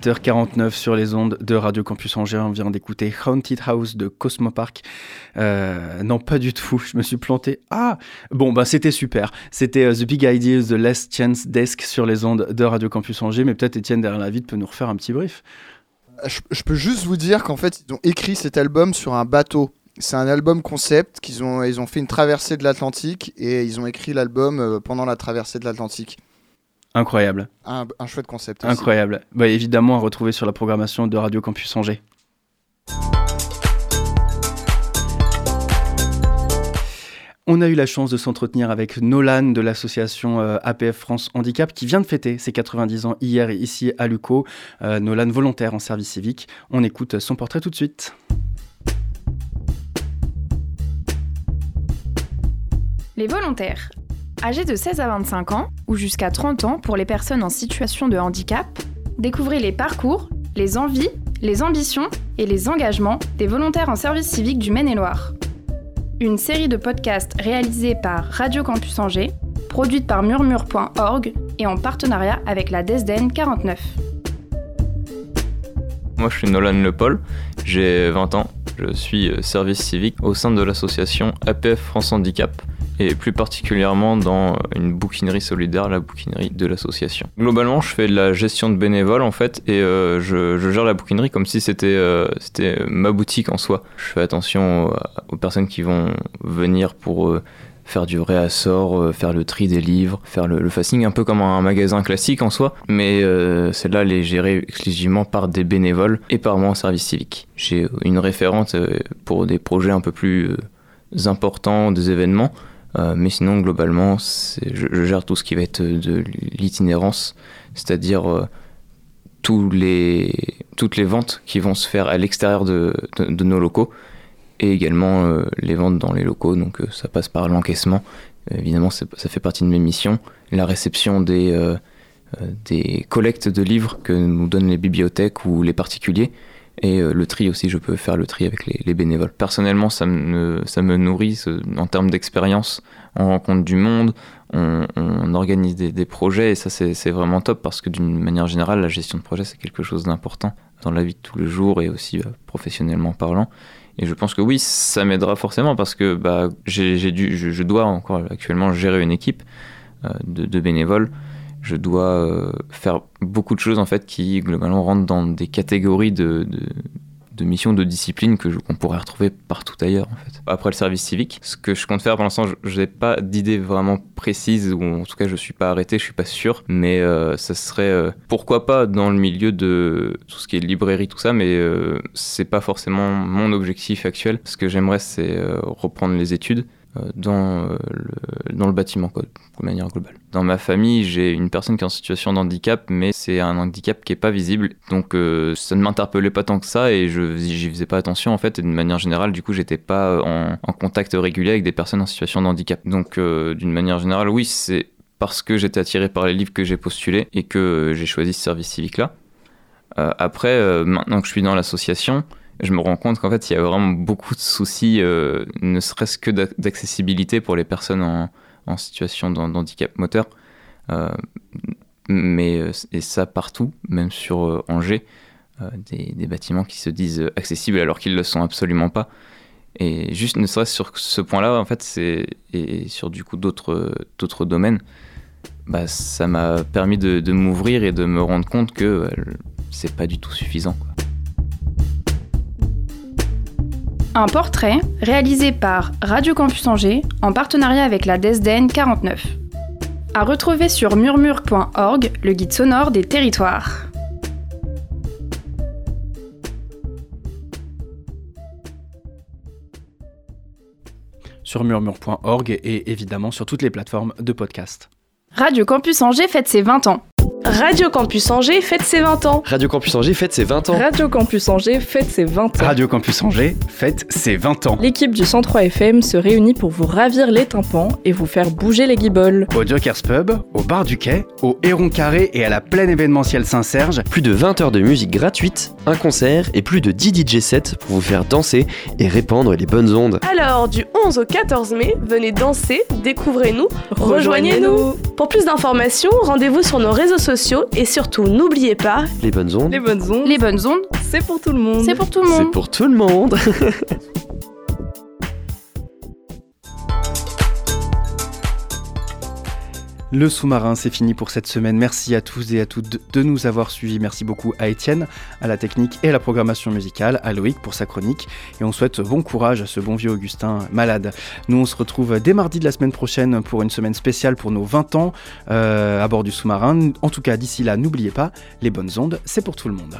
Speaker 1: 18h49 sur les ondes de Radio Campus Angers. On vient d'écouter Haunted House de Cosmo Park. Euh, non, pas du tout. Je me suis planté. Ah Bon, bah c'était super. C'était euh, The Big Idea, The Last Chance Desk sur les ondes de Radio Campus Angers. Mais peut-être Étienne derrière la vitre peut nous refaire un petit brief.
Speaker 6: Je, je peux juste vous dire qu'en fait, ils ont écrit cet album sur un bateau. C'est un album concept qu'ils ont, ils ont fait une traversée de l'Atlantique et ils ont écrit l'album euh, pendant la traversée de l'Atlantique.
Speaker 1: Incroyable.
Speaker 6: Un, un chouette concept. aussi.
Speaker 1: Incroyable. Bah, évidemment à retrouver sur la programmation de Radio Campus Angers. On a eu la chance de s'entretenir avec Nolan de l'association euh, APF France Handicap qui vient de fêter ses 90 ans hier ici à Luco. Euh, Nolan volontaire en service civique. On écoute son portrait tout de suite.
Speaker 9: Les volontaires. Âgés de 16 à 25 ans, ou jusqu'à 30 ans pour les personnes en situation de handicap, découvrez les parcours, les envies, les ambitions et les engagements des volontaires en service civique du Maine-et-Loire. Une série de podcasts réalisés par Radio Campus Angers, produite par murmure.org et en partenariat avec la DESDEN 49.
Speaker 10: Moi, je suis Nolan Le Paul, j'ai 20 ans, je suis euh, service civique au sein de l'association APF France Handicap et plus particulièrement dans une bouquinerie solidaire, la bouquinerie de l'association. Globalement, je fais de la gestion de bénévoles en fait et euh, je, je gère la bouquinerie comme si c'était euh, c'était ma boutique en soi. Je fais attention aux, personnes qui vont venir pour euh, faire du réassort, euh, faire le tri des livres, faire le, le fasting, un peu comme un magasin classique en soi, mais euh, celle-là, elle est gérée exclusivement par des bénévoles et par moi en service civique. J'ai une référente pour des projets un peu plus importants, des événements, mais sinon, globalement, je, gère tout ce qui va être de l'itinérance, c'est-à-dire euh, toutes les ventes qui vont se faire à l'extérieur de, nos locaux et également euh, les ventes dans les locaux. Donc euh, ça passe par l'encaissement. Euh, évidemment, ça fait partie de mes missions. La réception euh, euh, des collectes de livres que nous donnent les bibliothèques ou les particuliers. Et euh, le tri aussi, je peux faire le tri avec les, les bénévoles. Personnellement, ça me, ça me nourrit en termes d'expérience. On rencontre du monde, on, organise des, projets et ça, c'est vraiment top parce que d'une manière générale, la gestion de projet, c'est quelque chose d'important dans la vie de tous les jours et aussi euh, professionnellement parlant. Et je pense que oui, ça m'aidera forcément parce que bah, j'ai dû, je, dois encore actuellement gérer une équipe euh, de bénévoles. Je dois euh, faire beaucoup de choses en fait qui globalement rentrent dans des catégories de, de, missions, de disciplines que qu'on pourrait retrouver partout ailleurs en fait. Après le service civique, ce que je compte faire pour l'instant, je n'ai pas d'idée vraiment précise ou en tout cas je suis pas arrêté, je suis pas sûr, mais euh, ça serait euh, pourquoi pas dans le milieu de tout ce qui est librairie tout ça, mais euh, c'est pas forcément mon objectif actuel. Ce que j'aimerais c'est reprendre les études dans, euh, le, dans le bâtiment, quoi, de manière globale. Dans ma famille, j'ai une personne qui est en situation de handicap, mais c'est un handicap qui est pas visible, donc euh, ça ne m'interpellait pas tant que ça et je j'y faisais pas attention en fait. Et de manière générale, du coup, j'étais pas en, en contact régulier avec des personnes en situation de handicap. Donc, euh, d'une manière générale, oui, c'est parce que j'étais attiré par les livres que j'ai postulé et que euh, j'ai choisi ce service civique là. Euh, après, euh, maintenant que je suis dans l'association, je me rends compte qu'en fait, il y a vraiment beaucoup de soucis, euh, ne serait-ce que d'ac- d'accessibilité pour les personnes en, situation d'han- d'handicap moteur. Euh, mais, euh, et ça partout, même sur Angers, des, bâtiments qui se disent accessibles alors qu'ils ne le sont absolument pas. Et juste, ne serait-ce sur ce point-là, en fait, et sur du coup d'autres domaines, bah, ça m'a permis de, m'ouvrir et de me rendre compte que euh, c'est pas du tout suffisant.
Speaker 9: Un portrait réalisé par Radio Campus Angers en partenariat avec la DESDEN 49. À retrouver sur murmure.org, le guide sonore des territoires.
Speaker 1: Sur murmure.org et évidemment sur toutes les plateformes de podcast.
Speaker 9: Radio Campus Angers fête ses 20 ans.
Speaker 11: Radio Campus Angers fête ses 20 ans.
Speaker 12: Radio Campus Angers fête ses 20 ans.
Speaker 11: Radio Campus Angers fête ses 20 ans.
Speaker 1: Radio Campus Angers fête ses 20 ans.
Speaker 11: L'équipe du 103 FM se réunit pour vous ravir les tympans et vous faire bouger les guibolles.
Speaker 1: Au Joker's Pub, au Bar du Quai, au Héron Carré et à la plaine événementielle Saint-Serge.
Speaker 12: Plus de 20 heures de musique gratuite, un concert et plus de 10 DJ sets pour vous faire danser et répandre les bonnes ondes.
Speaker 11: Alors, du 11 au 14 mai, venez danser, découvrez-nous, rejoignez-nous. Pour plus d'informations, rendez-vous sur nos réseaux sociaux
Speaker 13: sociaux et surtout n'oubliez pas,
Speaker 12: Les bonnes ondes.
Speaker 11: Les bonnes ondes,
Speaker 9: Les bonnes ondes,
Speaker 11: c'est pour tout le monde.
Speaker 9: c'est pour tout le
Speaker 12: C'est
Speaker 9: monde.
Speaker 12: pour tout le monde.
Speaker 1: Le sous-marin, c'est fini pour cette semaine. Merci à tous et à toutes de- nous avoir suivis. Merci beaucoup à Étienne, à la technique et à la programmation musicale, à Loïc pour sa chronique. Et on souhaite bon courage à ce bon vieux Augustin malade. Nous, on se retrouve dès mardi de la semaine prochaine pour une semaine spéciale pour nos 20 ans euh, à bord du sous-marin. En tout cas, d'ici là, n'oubliez pas, les bonnes ondes, c'est pour tout le monde.